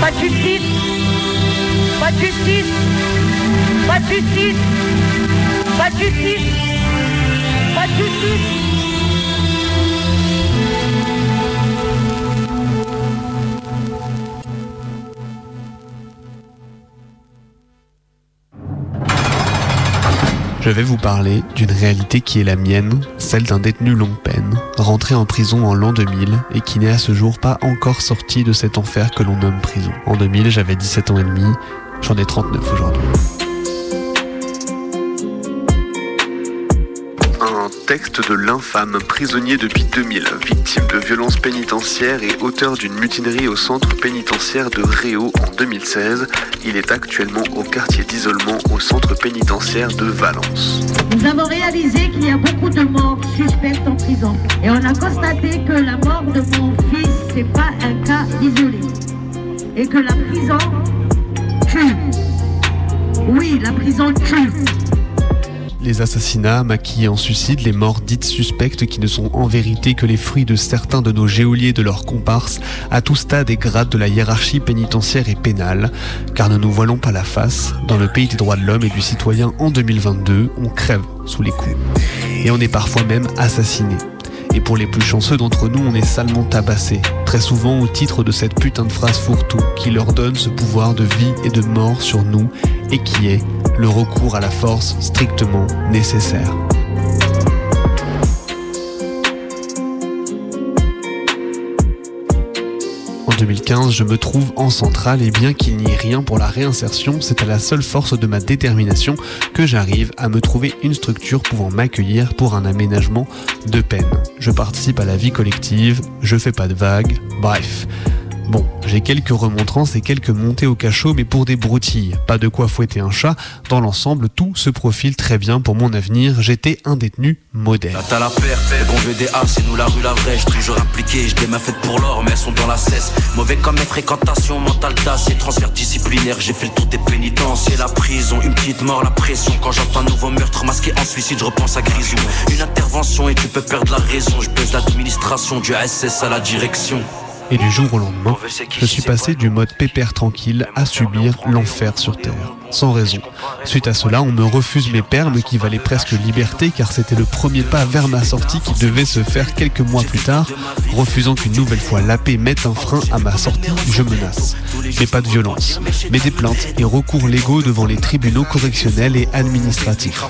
Pas de justice, pas de justice, pas de justice, pas de justice, pas de justice. Je vais vous parler d'une réalité qui est la mienne, celle d'un détenu longue peine, rentré en prison en l'an 2000 et qui n'est à ce jour pas encore sorti de cet enfer que l'on nomme prison. En 2000, j'avais 17 ans et demi, j'en ai 39 aujourd'hui. Un texte de l'infâme prisonnier depuis 2000, victime de violences pénitentiaires et auteur d'une mutinerie au centre pénitentiaire de Réau en 2016. Il est actuellement au quartier d'isolement au centre pénitentiaire de Valence. Nous avons réalisé qu'il y a beaucoup de morts suspectes en prison. Et on a constaté que la mort de mon fils, c'est pas un cas isolé. Et que la prison tue. Oui, la prison tue. Les assassinats maquillés en suicide, les morts dites suspectes qui ne sont en vérité que les fruits de certains de nos geôliers et de leurs comparses à tout stade et grade de la hiérarchie pénitentiaire et pénale. Car ne nous voilons pas la face, dans le pays des droits de l'homme et du citoyen en 2022, on crève sous les coups. Et on est parfois même assassiné. Et pour les plus chanceux d'entre nous, on est salement tabassé, très souvent au titre de cette putain de phrase fourre-tout qui leur donne ce pouvoir de vie et de mort sur nous et qui est le recours à la force strictement nécessaire. En 2015, je me trouve en centrale et bien qu'il n'y ait rien pour la réinsertion, c'est à la seule force de ma détermination que j'arrive à me trouver une structure pouvant m'accueillir pour un aménagement de peine. Je participe à la vie collective, je fais pas de vagues, bref. Bon, j'ai quelques remontrances et quelques montées au cachot, mais pour des broutilles. Pas de quoi fouetter un chat. Dans l'ensemble, tout se profile très bien pour mon avenir. J'étais un détenu modèle. Là t'as la perte, bons VDA, c'est nous la rue la vraie. Toujours impliqué, des mains faites pour l'or, mais elles sont dans la cesse. Mauvais comme mes fréquentations, mental tassé, transfert disciplinaire. J'ai fait le tour des pénitenciers, la prison, une petite mort, la pression. Quand j'entends un nouveau meurtre masqué en suicide, je repense à Grisou. Une intervention et tu peux perdre la raison. Je pèse l'administration du SS à la direction. Et du jour au lendemain, je suis passé du mode pépère tranquille à subir l'enfer sur Terre, sans raison. Suite à cela, on me refuse mes permes qui valaient presque liberté car c'était le premier pas vers ma sortie qui devait se faire quelques mois plus tard. Refusant qu'une nouvelle fois la paix mette un frein à ma sortie, je menace. Mais pas de violence, mais des plaintes et recours légaux devant les tribunaux correctionnels et administratifs.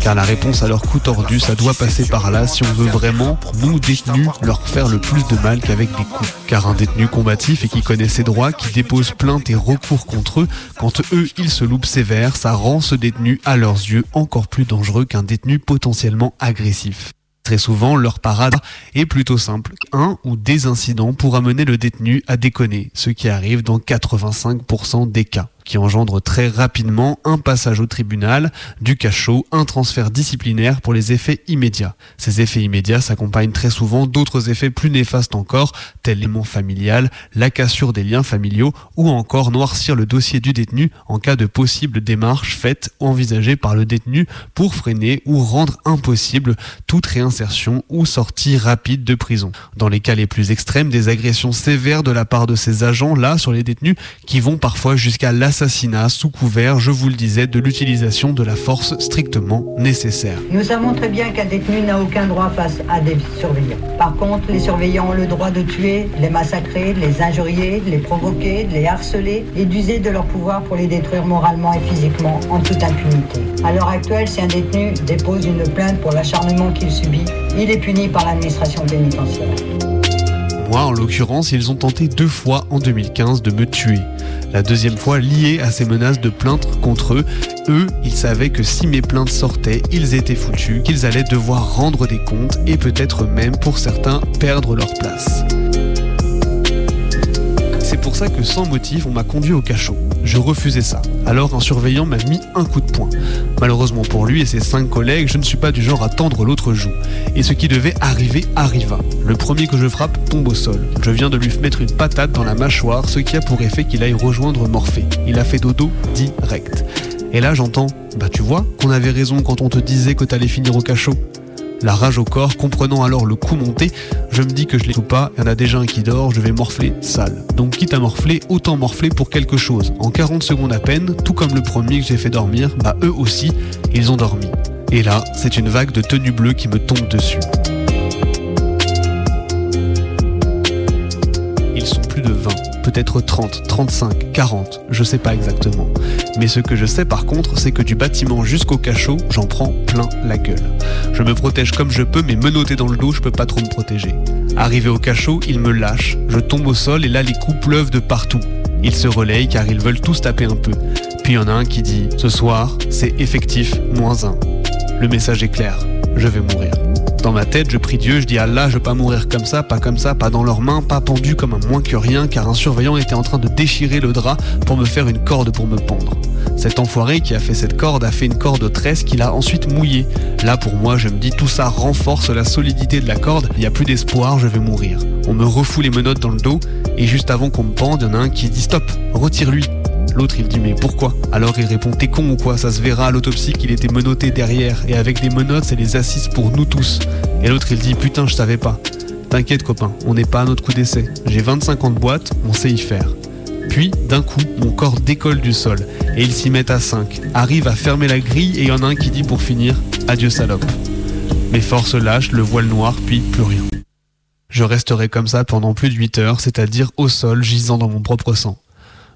Car la réponse à leur coup tordu, ça doit passer par là si on veut vraiment, nous détenus, leur faire le plus de mal qu'avec des coups. Car un détenu combatif et qui connaît ses droits, qui dépose plainte et recours contre eux, quand eux ils se loupent sévère, ça rend ce détenu à leurs yeux encore plus dangereux qu'un détenu potentiellement agressif. Très souvent, leur parade est plutôt simple. Un ou des incidents pour amener le détenu à déconner, ce qui arrive dans 85% des cas qui engendre très rapidement un passage au tribunal, du cachot, un transfert disciplinaire pour les effets immédiats. Ces effets immédiats s'accompagnent très souvent d'autres effets plus néfastes encore, tels l'aimant familial, la cassure des liens familiaux ou encore noircir le dossier du détenu en cas de possible démarche faite ou envisagée par le détenu pour freiner ou rendre impossible toute réinsertion ou sortie rapide de prison. Dans les cas les plus extrêmes, des agressions sévères de la part de ces agents là sur les détenus qui vont parfois jusqu'à sous couvert, je vous le disais, de l'utilisation de la force strictement nécessaire. Nous savons très bien qu'un détenu n'a aucun droit face à des surveillants. Par contre, les surveillants ont le droit de tuer, de les massacrer, de les injurier, de les provoquer, de les harceler et d'user de leur pouvoir pour les détruire moralement et physiquement en toute impunité. À l'heure actuelle, si un détenu dépose une plainte pour l'acharnement qu'il subit, il est puni par l'administration pénitentiaire. Moi, en l'occurrence, ils ont tenté deux fois en 2015 de me tuer. La deuxième fois liée à ces menaces de plainte contre eux. Eux, ils savaient que si mes plaintes sortaient, ils étaient foutus, qu'ils allaient devoir rendre des comptes et peut-être même pour certains perdre leur place. C'est pour ça que sans motif, on m'a conduit au cachot. Je refusais ça. Alors un surveillant m'a mis un coup de poing. Malheureusement pour lui et ses cinq collègues, je ne suis pas du genre à tendre l'autre joue. Et ce qui devait arriver arriva. Le premier que je frappe tombe au sol. Je viens de lui mettre une patate dans la mâchoire, ce qui a pour effet qu'il aille rejoindre Morphée. Il a fait dodo direct. Et là j'entends, bah tu vois qu'on avait raison quand on te disait que t'allais finir au cachot. La rage au corps, comprenant alors le coup monté, je me dis que je les tout pas, il y en a déjà un qui dort, je vais morfler sale. Donc quitte à morfler, autant morfler pour quelque chose. En 40 secondes à peine, tout comme le premier que j'ai fait dormir, bah eux aussi, ils ont dormi. Et là, c'est une vague de tenue bleue qui me tombe dessus. Peut-être 30, 35, 40, je sais pas exactement. Mais ce que je sais par contre, c'est que du bâtiment jusqu'au cachot, j'en prends plein la gueule. Je me protège comme je peux, mais menotté dans le dos, je peux pas trop me protéger. Arrivé au cachot, ils me lâchent, je tombe au sol et là les coups pleuvent de partout. Ils se relayent car ils veulent tous taper un peu. Puis il y en a un qui dit Ce soir, c'est effectif moins un. Le message est clair, je vais mourir. Dans ma tête, je prie Dieu, je dis Allah, je veux pas mourir comme ça, pas comme ça, pas dans leurs mains, pas pendu comme un moins que rien, car un surveillant était en train de déchirer le drap pour me faire une corde pour me pendre. Cet enfoiré qui a fait cette corde a fait une corde de tresse qu'il a ensuite mouillée. Là pour moi, je me dis tout ça renforce la solidité de la corde, il n'y a plus d'espoir, je vais mourir. On me refoule les menottes dans le dos, et juste avant qu'on me pende, il y en a un qui dit stop, retire-lui. L'autre il dit mais pourquoi? Alors il répond t'es con ou quoi? Ça se verra à l'autopsie qu'il était menotté derrière et avec des menottes c'est les assises pour nous tous. Et l'autre il dit putain je savais pas. T'inquiète copain, on n'est pas à notre coup d'essai. J'ai 25 ans de boîte, on sait y faire. Puis, d'un coup, mon corps décolle du sol et ils s'y mettent à 5, arrivent à fermer la grille et il y en a un qui dit pour finir Adieu salope. Mes forces lâchent, le voile noir, puis plus rien. Je resterai comme ça pendant plus de 8 heures, c'est-à-dire au sol, gisant dans mon propre sang.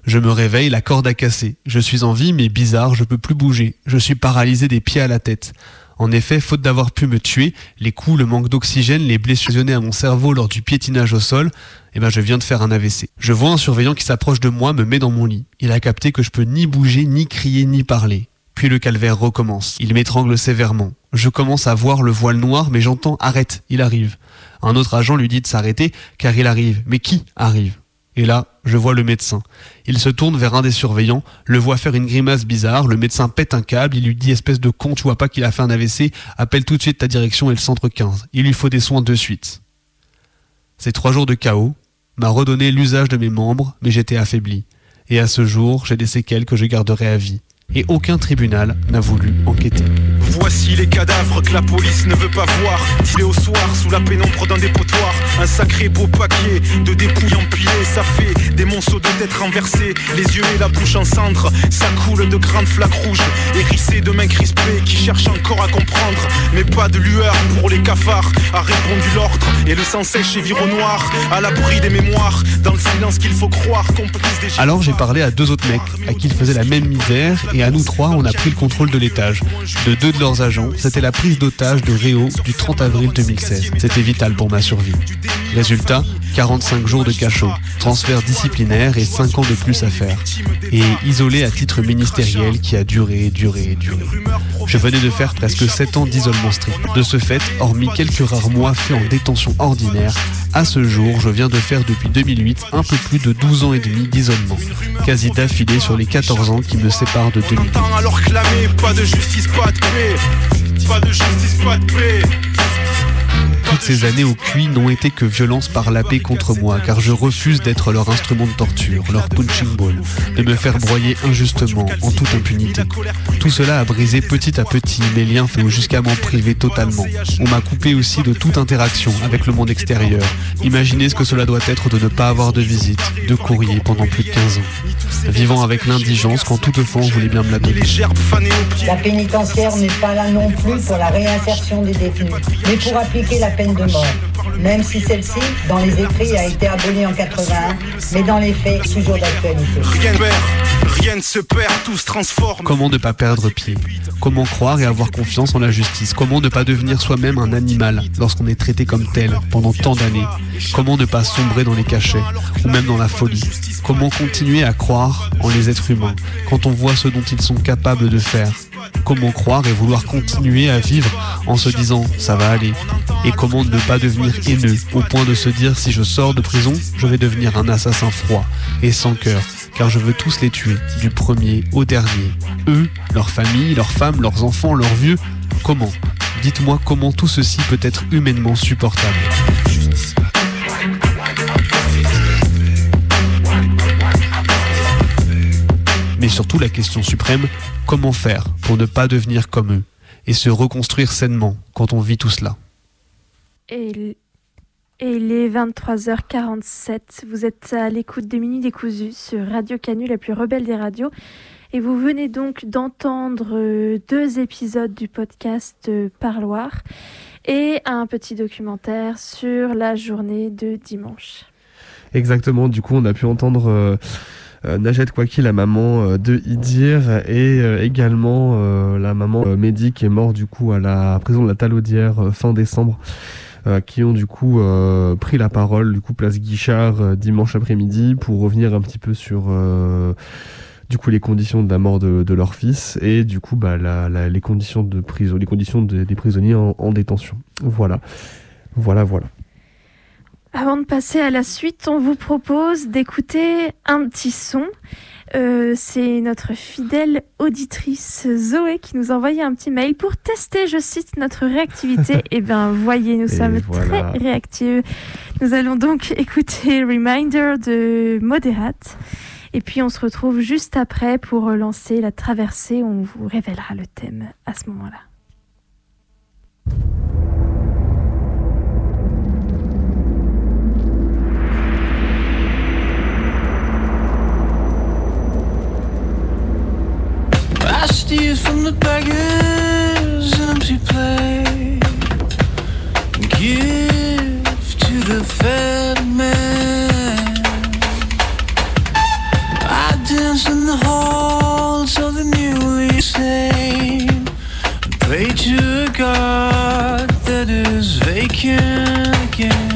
Je me réveille, la corde a cassé. Je suis en vie, mais bizarre, je peux plus bouger. Je suis paralysé des pieds à la tête. En effet, faute d'avoir pu me tuer, les coups, le manque d'oxygène, les blessures à mon cerveau lors du piétinage au sol, eh ben je viens de faire un AVC. Je vois un surveillant qui s'approche de moi, me met dans mon lit. Il a capté que je peux ni bouger, ni crier, ni parler. Puis le calvaire recommence. Il m'étrangle sévèrement. Je commence à voir le voile noir, mais j'entends arrête, il arrive. Un autre agent lui dit de s'arrêter, car il arrive. Mais qui arrive? Et là, je vois le médecin. Il se tourne vers un des surveillants, le voit faire une grimace bizarre, le médecin pète un câble, il lui dit espèce de con, tu vois pas qu'il a fait un AVC, appelle tout de suite ta direction et le centre 15. Il lui faut des soins de suite. Ces trois jours de chaos m'a redonné l'usage de mes membres, mais j'étais affaibli. Et à ce jour, j'ai des séquelles que je garderai à vie. Et aucun tribunal n'a voulu enquêter. Voici les cadavres que la police ne veut pas voir. Tirés au soir sous la pénombre d'un dépotoir. Un sacré beau paquet de dépouilles empilées. Ça fait des monceaux de têtes renversées. Les yeux et la bouche en cendres. Ça coule de grandes flaques rouges. Hérissées de mains crispées qui cherchent encore à comprendre. Mais pas de lueur pour les cafards. A répondu l'ordre. Et le sang sèche et vire au noir. À l'abri des mémoires. Dans le silence qu'il faut croire. Complice des Alors j'ai parlé à deux autres mecs à qui ils faisaient la même misère. Et à nous trois, on a pris le contrôle de l'étage. De deux de leurs agents, c'était la prise d'otage de Réo du 30 avril 2016. C'était vital pour ma survie. Résultat, 45 jours de cachot, transfert disciplinaire et 5 ans de plus à faire. Et isolé à titre ministériel qui a duré, duré, duré. Je venais de faire presque 7 ans d'isolement strict. De ce fait, hormis quelques rares mois faits en détention ordinaire, à ce jour, je viens de faire depuis 2008 un peu plus de 12 ans et demi d'isolement, quasi d'affilée sur les 14 ans qui me séparent de 2008. Alors clamez, pas de justice, pas de paix. Pas de justice, pas de paix. Toutes ces années au cuit n'ont été que violence par la paix contre moi, car je refuse d'être leur instrument de torture, leur punching ball, de me faire broyer injustement, en toute impunité. Tout cela a brisé petit à petit mes liens jusqu'à m'en priver totalement. On m'a coupé aussi de toute interaction avec le monde extérieur. Imaginez ce que cela doit être de ne pas avoir de visite, de courrier pendant plus de 15 ans. Vivant avec l'indigence quand toutefois on voulait bien me la donner. La pénitentiaire n'est pas là non plus pour la réinsertion des détenus, mais pour appliquer la peine de mort. Même si celle-ci, dans les écrits, a été abolie en 81, mais dans les faits, toujours d'actualité. Rien ne perd, rien ne se perd, tout se transforme. Comment ne pas perdre pied? Comment croire et avoir confiance en la justice? Comment ne pas devenir soi-même un animal lorsqu'on est traité comme tel pendant tant d'années? Comment ne pas sombrer dans les cachets ou même dans la folie? Comment continuer à croire en les êtres humains quand on voit ce dont ils sont capables de faire? Comment croire et vouloir continuer à vivre en se disant ça va aller? Et comment ne pas devenir haineux au point de se dire si je sors de prison, je vais devenir un assassin froid et sans cœur car je veux tous les tuer, du premier au dernier. Eux, leurs familles, leurs femmes, leurs enfants, leurs vieux. Comment? Dites-moi comment tout ceci peut être humainement supportable. Mais surtout la question suprême, comment faire pour ne pas devenir comme eux et se reconstruire sainement quand on vit tout cela? Et, et il est 23h47. Vous êtes à l'écoute des Minutes décousues sur Radio Canu, la plus rebelle des radios. Et vous venez donc d'entendre euh, deux épisodes du podcast euh, Parloir et un petit documentaire sur la journée de dimanche. Exactement, du coup on a pu entendre euh, Najat Kouaki, la maman euh, de Idir, et euh, également euh, la maman euh, Mehdi qui est mort du coup à la prison de la Talaudière euh, fin décembre. euh, qui ont du coup euh, pris la parole du coup place Guichard euh, dimanche après-midi pour revenir un petit peu sur euh, du coup les conditions de la mort de, leur fils et du coup bah, les conditions de prison les conditions de- des prisonniers en détention voilà voilà voilà Avant de passer à la suite, on vous propose d'écouter un petit son. Euh, c'est notre fidèle auditrice Zoé qui nous a envoyé un petit mail pour tester, je cite, notre réactivité. Eh bien, voyez, nous Et sommes voilà. très réactifs. Nous allons donc écouter Reminder de Moderate. Et puis, on se retrouve juste après pour lancer la traversée. On vous révélera le thème à ce moment-là. I steal from the beggar's empty plate and give to the fed man. I dance in the halls of the newly sane and pray to a God that is vacant again.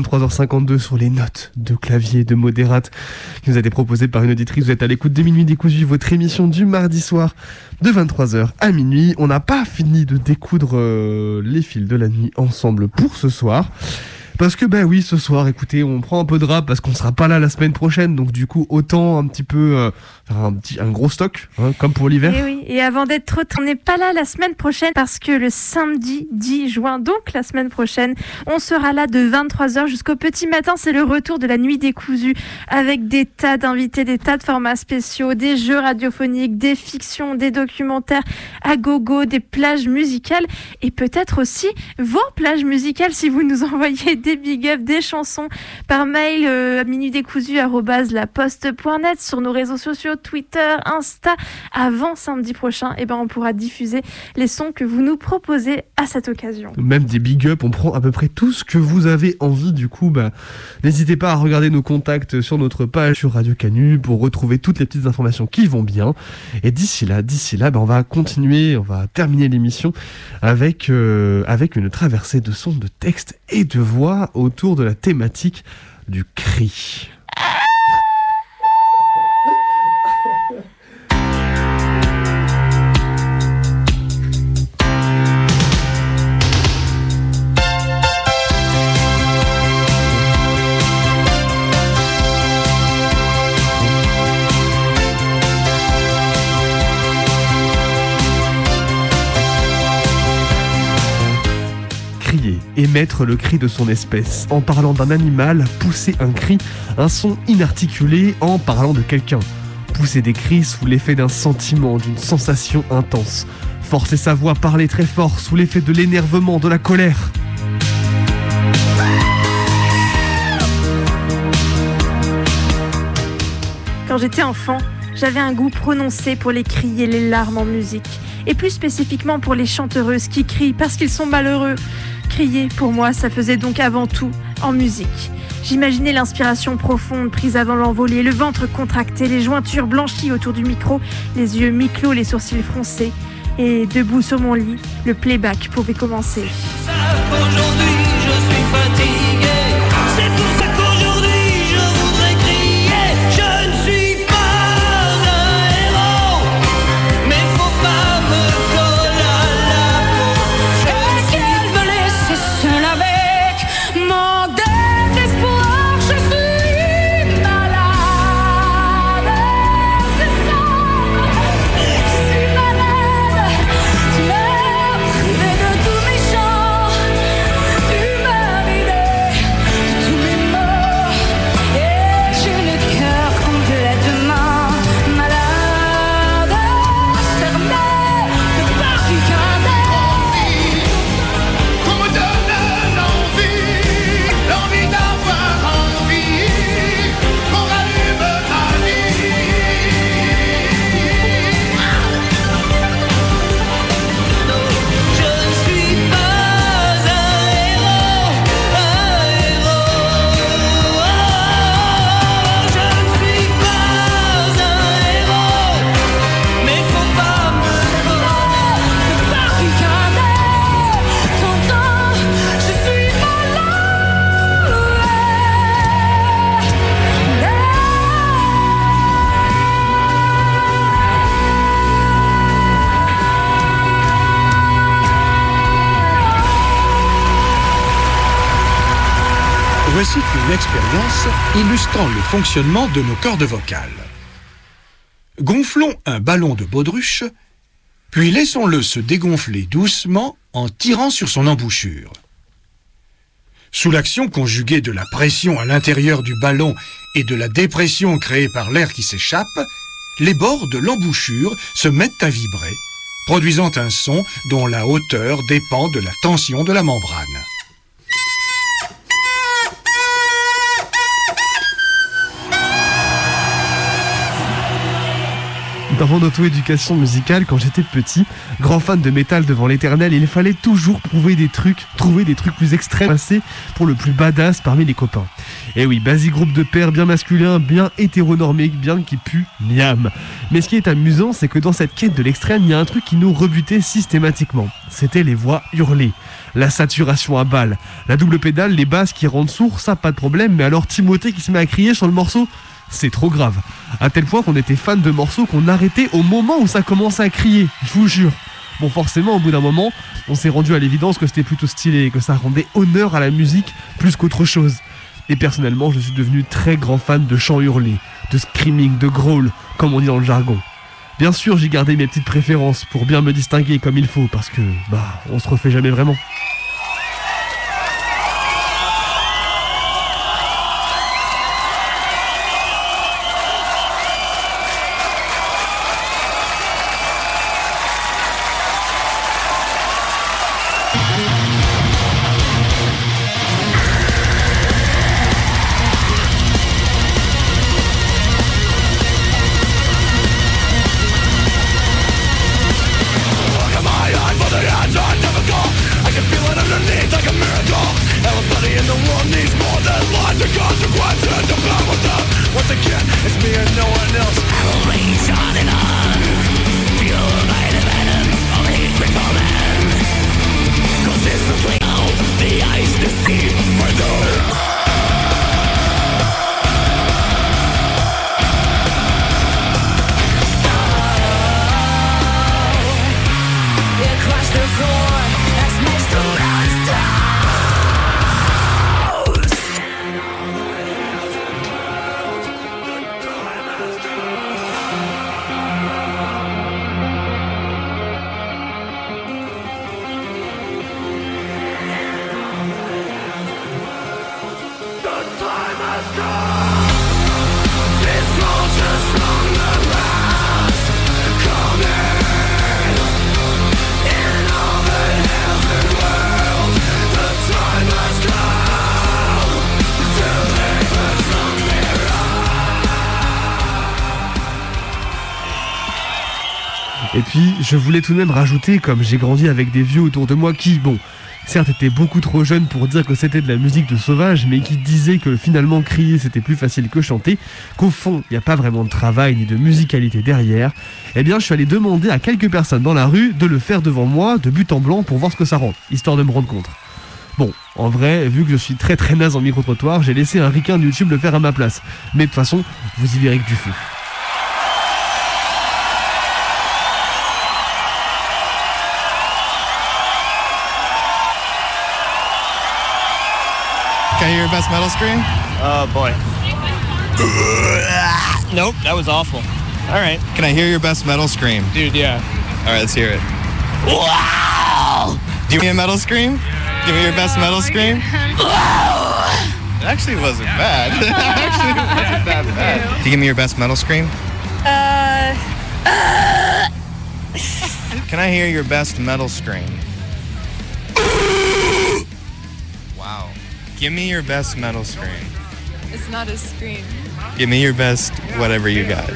23h52 sur les notes de clavier de Modérate qui nous a été proposées par une auditrice. Vous êtes à l'écoute de Minuit Décousu, votre émission du mardi soir de 23h à minuit. On n'a pas fini de découdre euh, les fils de la nuit ensemble pour ce soir. Parce que ben oui, ce soir, écoutez, on prend un peu de rap parce qu'on sera pas là la semaine prochaine, donc du coup autant un petit peu euh, un gros stock, hein, comme pour l'hiver. Et oui, et avant d'être trop, on n'est pas là la semaine prochaine parce que le samedi 10 juin, donc la semaine prochaine, on sera là de 23h jusqu'au petit matin. C'est le retour de la nuit décousue avec des tas d'invités, des tas de formats spéciaux, des jeux radiophoniques, des fictions, des documentaires à gogo, des plages musicales et peut-être aussi vos plages musicales si vous nous envoyez des big up, des chansons par mail euh, à sur nos réseaux sociaux, Twitter, Insta. Avant samedi prochain, et ben on pourra diffuser les sons que vous nous proposez à cette occasion. Même des big up, on prend à peu près tout ce que vous avez envie. Du coup, bah, n'hésitez pas à regarder nos contacts sur notre page sur Radio Canu pour retrouver toutes les petites informations qui vont bien. Et d'ici là, d'ici là, bah, on va continuer, on va terminer l'émission avec, euh, avec une traversée de sons, de textes et de voix autour de la thématique du cri. Émettre le cri de son espèce. En parlant d'un animal, pousser un cri, un son inarticulé en parlant de quelqu'un. Pousser des cris sous l'effet d'un sentiment, d'une sensation intense. Forcer sa voix, parler très fort sous l'effet de l'énervement, de la colère. Quand j'étais enfant, j'avais un goût prononcé pour les cris et les larmes en musique, et plus spécifiquement pour les chanteuses qui crient parce qu'ils sont malheureux. Crier, pour moi, ça faisait donc avant tout en musique. J'imaginais l'inspiration profonde prise avant l'envolée, le ventre contracté, les jointures blanchies autour du micro, les yeux mi-clos, les sourcils froncés. Et debout sur mon lit, le playback pouvait commencer. Expérience illustrant le fonctionnement de nos cordes vocales. Gonflons un ballon de baudruche, puis laissons-le se dégonfler doucement en tirant sur son embouchure. Sous l'action conjuguée de la pression à l'intérieur du ballon et de la dépression créée par l'air qui s'échappe, les bords de l'embouchure se mettent à vibrer, produisant un son dont la hauteur dépend de la tension de la membrane. Dans mon auto-éducation musicale, quand j'étais petit, grand fan de métal devant l'éternel, il fallait toujours prouver des trucs, trouver des trucs plus extrêmes, passer pour le plus badass parmi les copains. Et oui, basique groupe de pères bien masculin, bien hétéronormé, bien qui pue, miam. Mais ce qui est amusant, c'est que dans cette quête de l'extrême, il y a un truc qui nous rebutait systématiquement. C'était les voix hurlées. La saturation à balle, la double pédale, les basses qui rendent sourd, ça pas de problème, mais alors Timothée qui se met à crier sur le morceau, c'est trop grave. À tel point qu'on était fan de morceaux qu'on arrêtait au moment où ça commençait à crier, je vous jure. Bon, forcément, au bout d'un moment, on s'est rendu à l'évidence que c'était plutôt stylé et que ça rendait honneur à la musique plus qu'autre chose. Et personnellement, je suis devenu très grand fan de chants hurlés, de screaming, de growl, comme on dit dans le jargon. Bien sûr, j'ai gardé mes petites préférences pour bien me distinguer comme il faut, parce que, bah, on se refait jamais vraiment. Je voulais tout de même rajouter, comme j'ai grandi avec des vieux autour de moi qui, bon, certes étaient beaucoup trop jeunes pour dire que c'était de la musique de sauvage, mais qui disaient que finalement crier c'était plus facile que chanter, qu'au fond, il n'y a pas vraiment de travail ni de musicalité derrière, eh bien, je suis allé demander à quelques personnes dans la rue de le faire devant moi, de but en blanc, pour voir ce que ça rend, histoire de me rendre compte. Bon, en vrai, vu que je suis très très naze en micro-trottoir, j'ai laissé un ricain de YouTube le faire à ma place. Mais de toute façon, vous y verrez que du feu. Can I hear your best metal scream? Oh boy. nope, that was awful. All right. Can I hear your best metal scream? Dude, yeah. All right, let's hear it. Wow! Do you give me a metal scream? Give me your best metal scream. It actually wasn't bad. it actually wasn't that bad. Do you give me your best metal scream? Uh. Can I hear your best metal scream? Give me your best metal scream. It's not a scream. Give me your best whatever you got.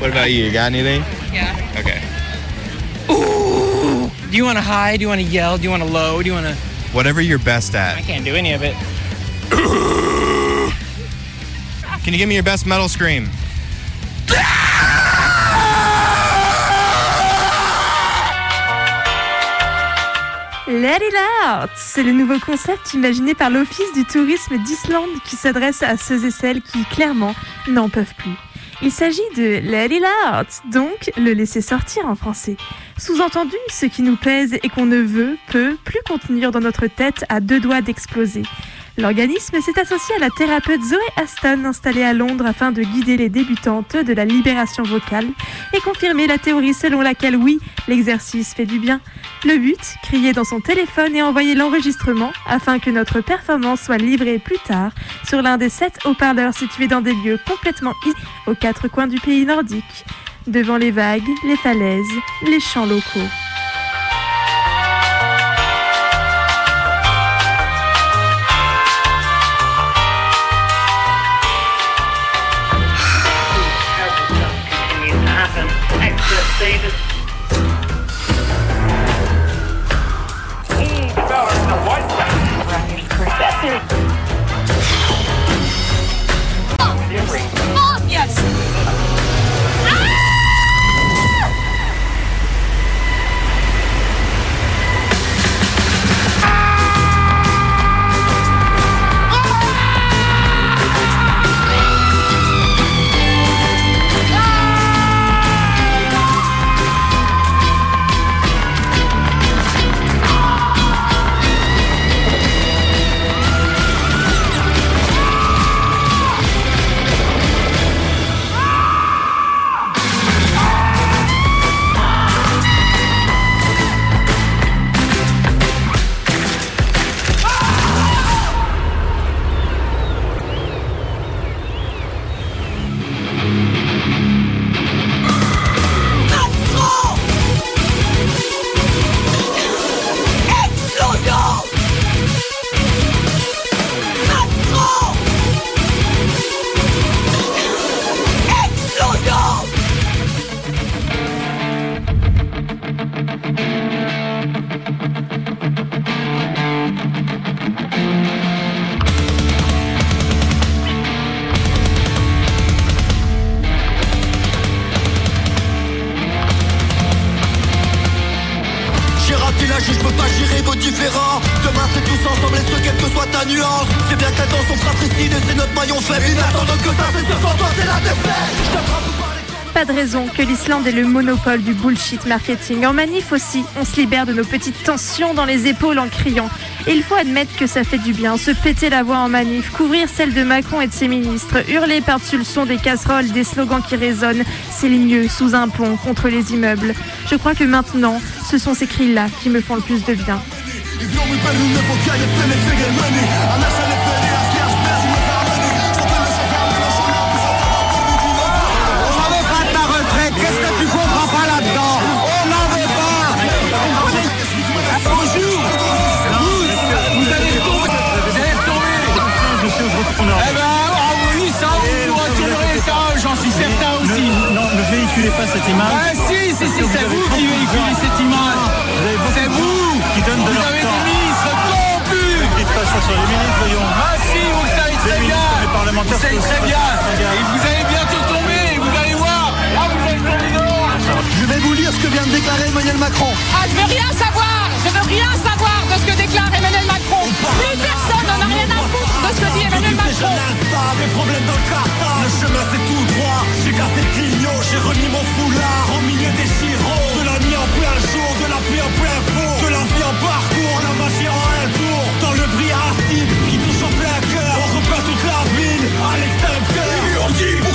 what about you? You got anything? Yeah. Okay. Do you want to high? Do you want to yell? Do you want to low? Do you want to? Whatever you're best at. I can't do any of it. Can you give me your best metal scream? Let it out C'est le nouveau concept imaginé par l'Office du tourisme d'Islande qui s'adresse à ceux et celles qui, clairement, n'en peuvent plus. Il s'agit de Let it out, donc le laisser sortir en français. Sous-entendu, ce qui nous pèse et qu'on ne veut, peut, plus contenir dans notre tête à deux doigts d'exploser. L'organisme s'est associé à la thérapeute Zoé Aston installée à Londres afin de guider les débutantes de la libération vocale et confirmer la théorie selon laquelle oui, l'exercice fait du bien. Le but, crier dans son téléphone et envoyer l'enregistrement afin que notre performance soit livrée plus tard sur l'un des sept haut-parleurs situés dans des lieux complètement i aux quatre coins du pays nordique, devant les vagues, les falaises, les champs locaux. Ait le monopole du bullshit marketing. En manif aussi, on se libère de nos petites tensions dans les épaules en criant. Et il faut admettre que ça fait du bien, se péter la voix en manif, couvrir celle de Macron et de ses ministres, hurler par-dessus le son des casseroles, des slogans qui résonnent. C'est le mieux sous un pont contre les immeubles. Je crois que maintenant, ce sont ces cris-là qui me font le plus de bien. Véhiculez pas cette image. Ah si, si, si, c'est vous qui véhiculez cette image C'est vous Qui donne de Vous leur avez temps. des ministres corrompus Ne dites pas ça sur les ministres, voyons. Ah si, vous le savez très bien ministres, les parlementaires, Vous savez très bien. Et vous allez bientôt tomber, vous allez voir Là, vous allez tomber dehors Je vais vous lire ce que vient de déclarer Emmanuel Macron Ah, je veux rien savoir rien savoir de ce que déclare Emmanuel Macron. Plus personne n'en a rien à foutre de ce que dit Emmanuel Macron. pas des problèmes dans le cartard Le chemin c'est tout droit. J'ai cassé le clignot, j'ai remis mon foulard. Au milieu des gyros De la nuit en plein jour, de la pluie en plein four De la vie en parcours, Εκεί που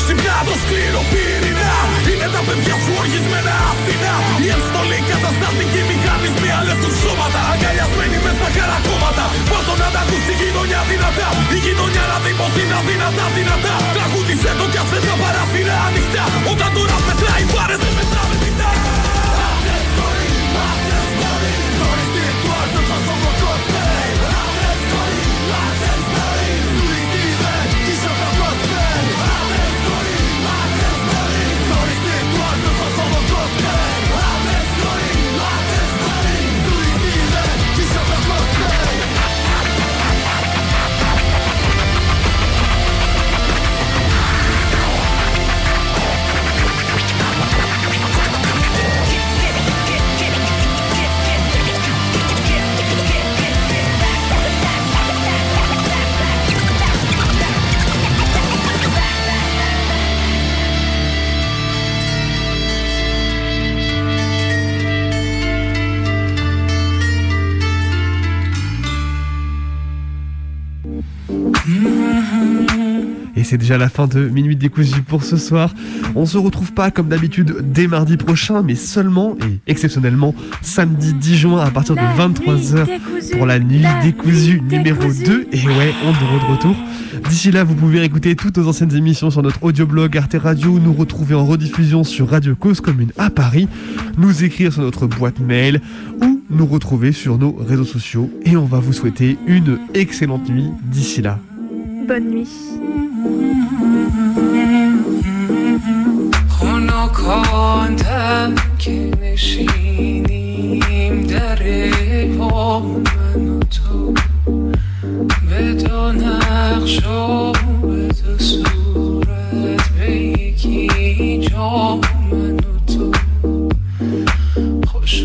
το σκληρό πυρηνά Είναι τα παιδιά σου οργισμένα Αθηνά Η ενστολή καταστατική μηχανισμοί αλεύθουν σώματα Αγκαλιασμένοι με στα χαρακόμματα Πρώτον να τα ακούσει η γειτονιά δυνατά Η γειτονιά να δει πως είναι αδυνατά δυνατά Τραγούδισε το κι τα παράθυρα ανοιχτά Όταν τώρα πετράει πάρε με μετράμε πιτά Αυτές μπορεί, αυτές c'est déjà la fin de Minuit décousu pour ce soir. On se retrouve pas comme d'habitude dès mardi prochain, mais seulement et exceptionnellement samedi 10 juin à partir de 23h pour la nuit décousue numéro 2. Et ouais, on est de retour. D'ici là, vous pouvez écouter toutes nos anciennes émissions sur notre audioblog Arte Radio, nous retrouver en rediffusion sur Radio Cause Commune à Paris, nous écrire sur notre boîte mail ou nous retrouver sur nos réseaux sociaux. Et on va vous souhaiter une excellente nuit d'ici là. Bonne nuit. خانه که نشینیم در با تو. به دو نقش صورت به یکی جا من تو. خوش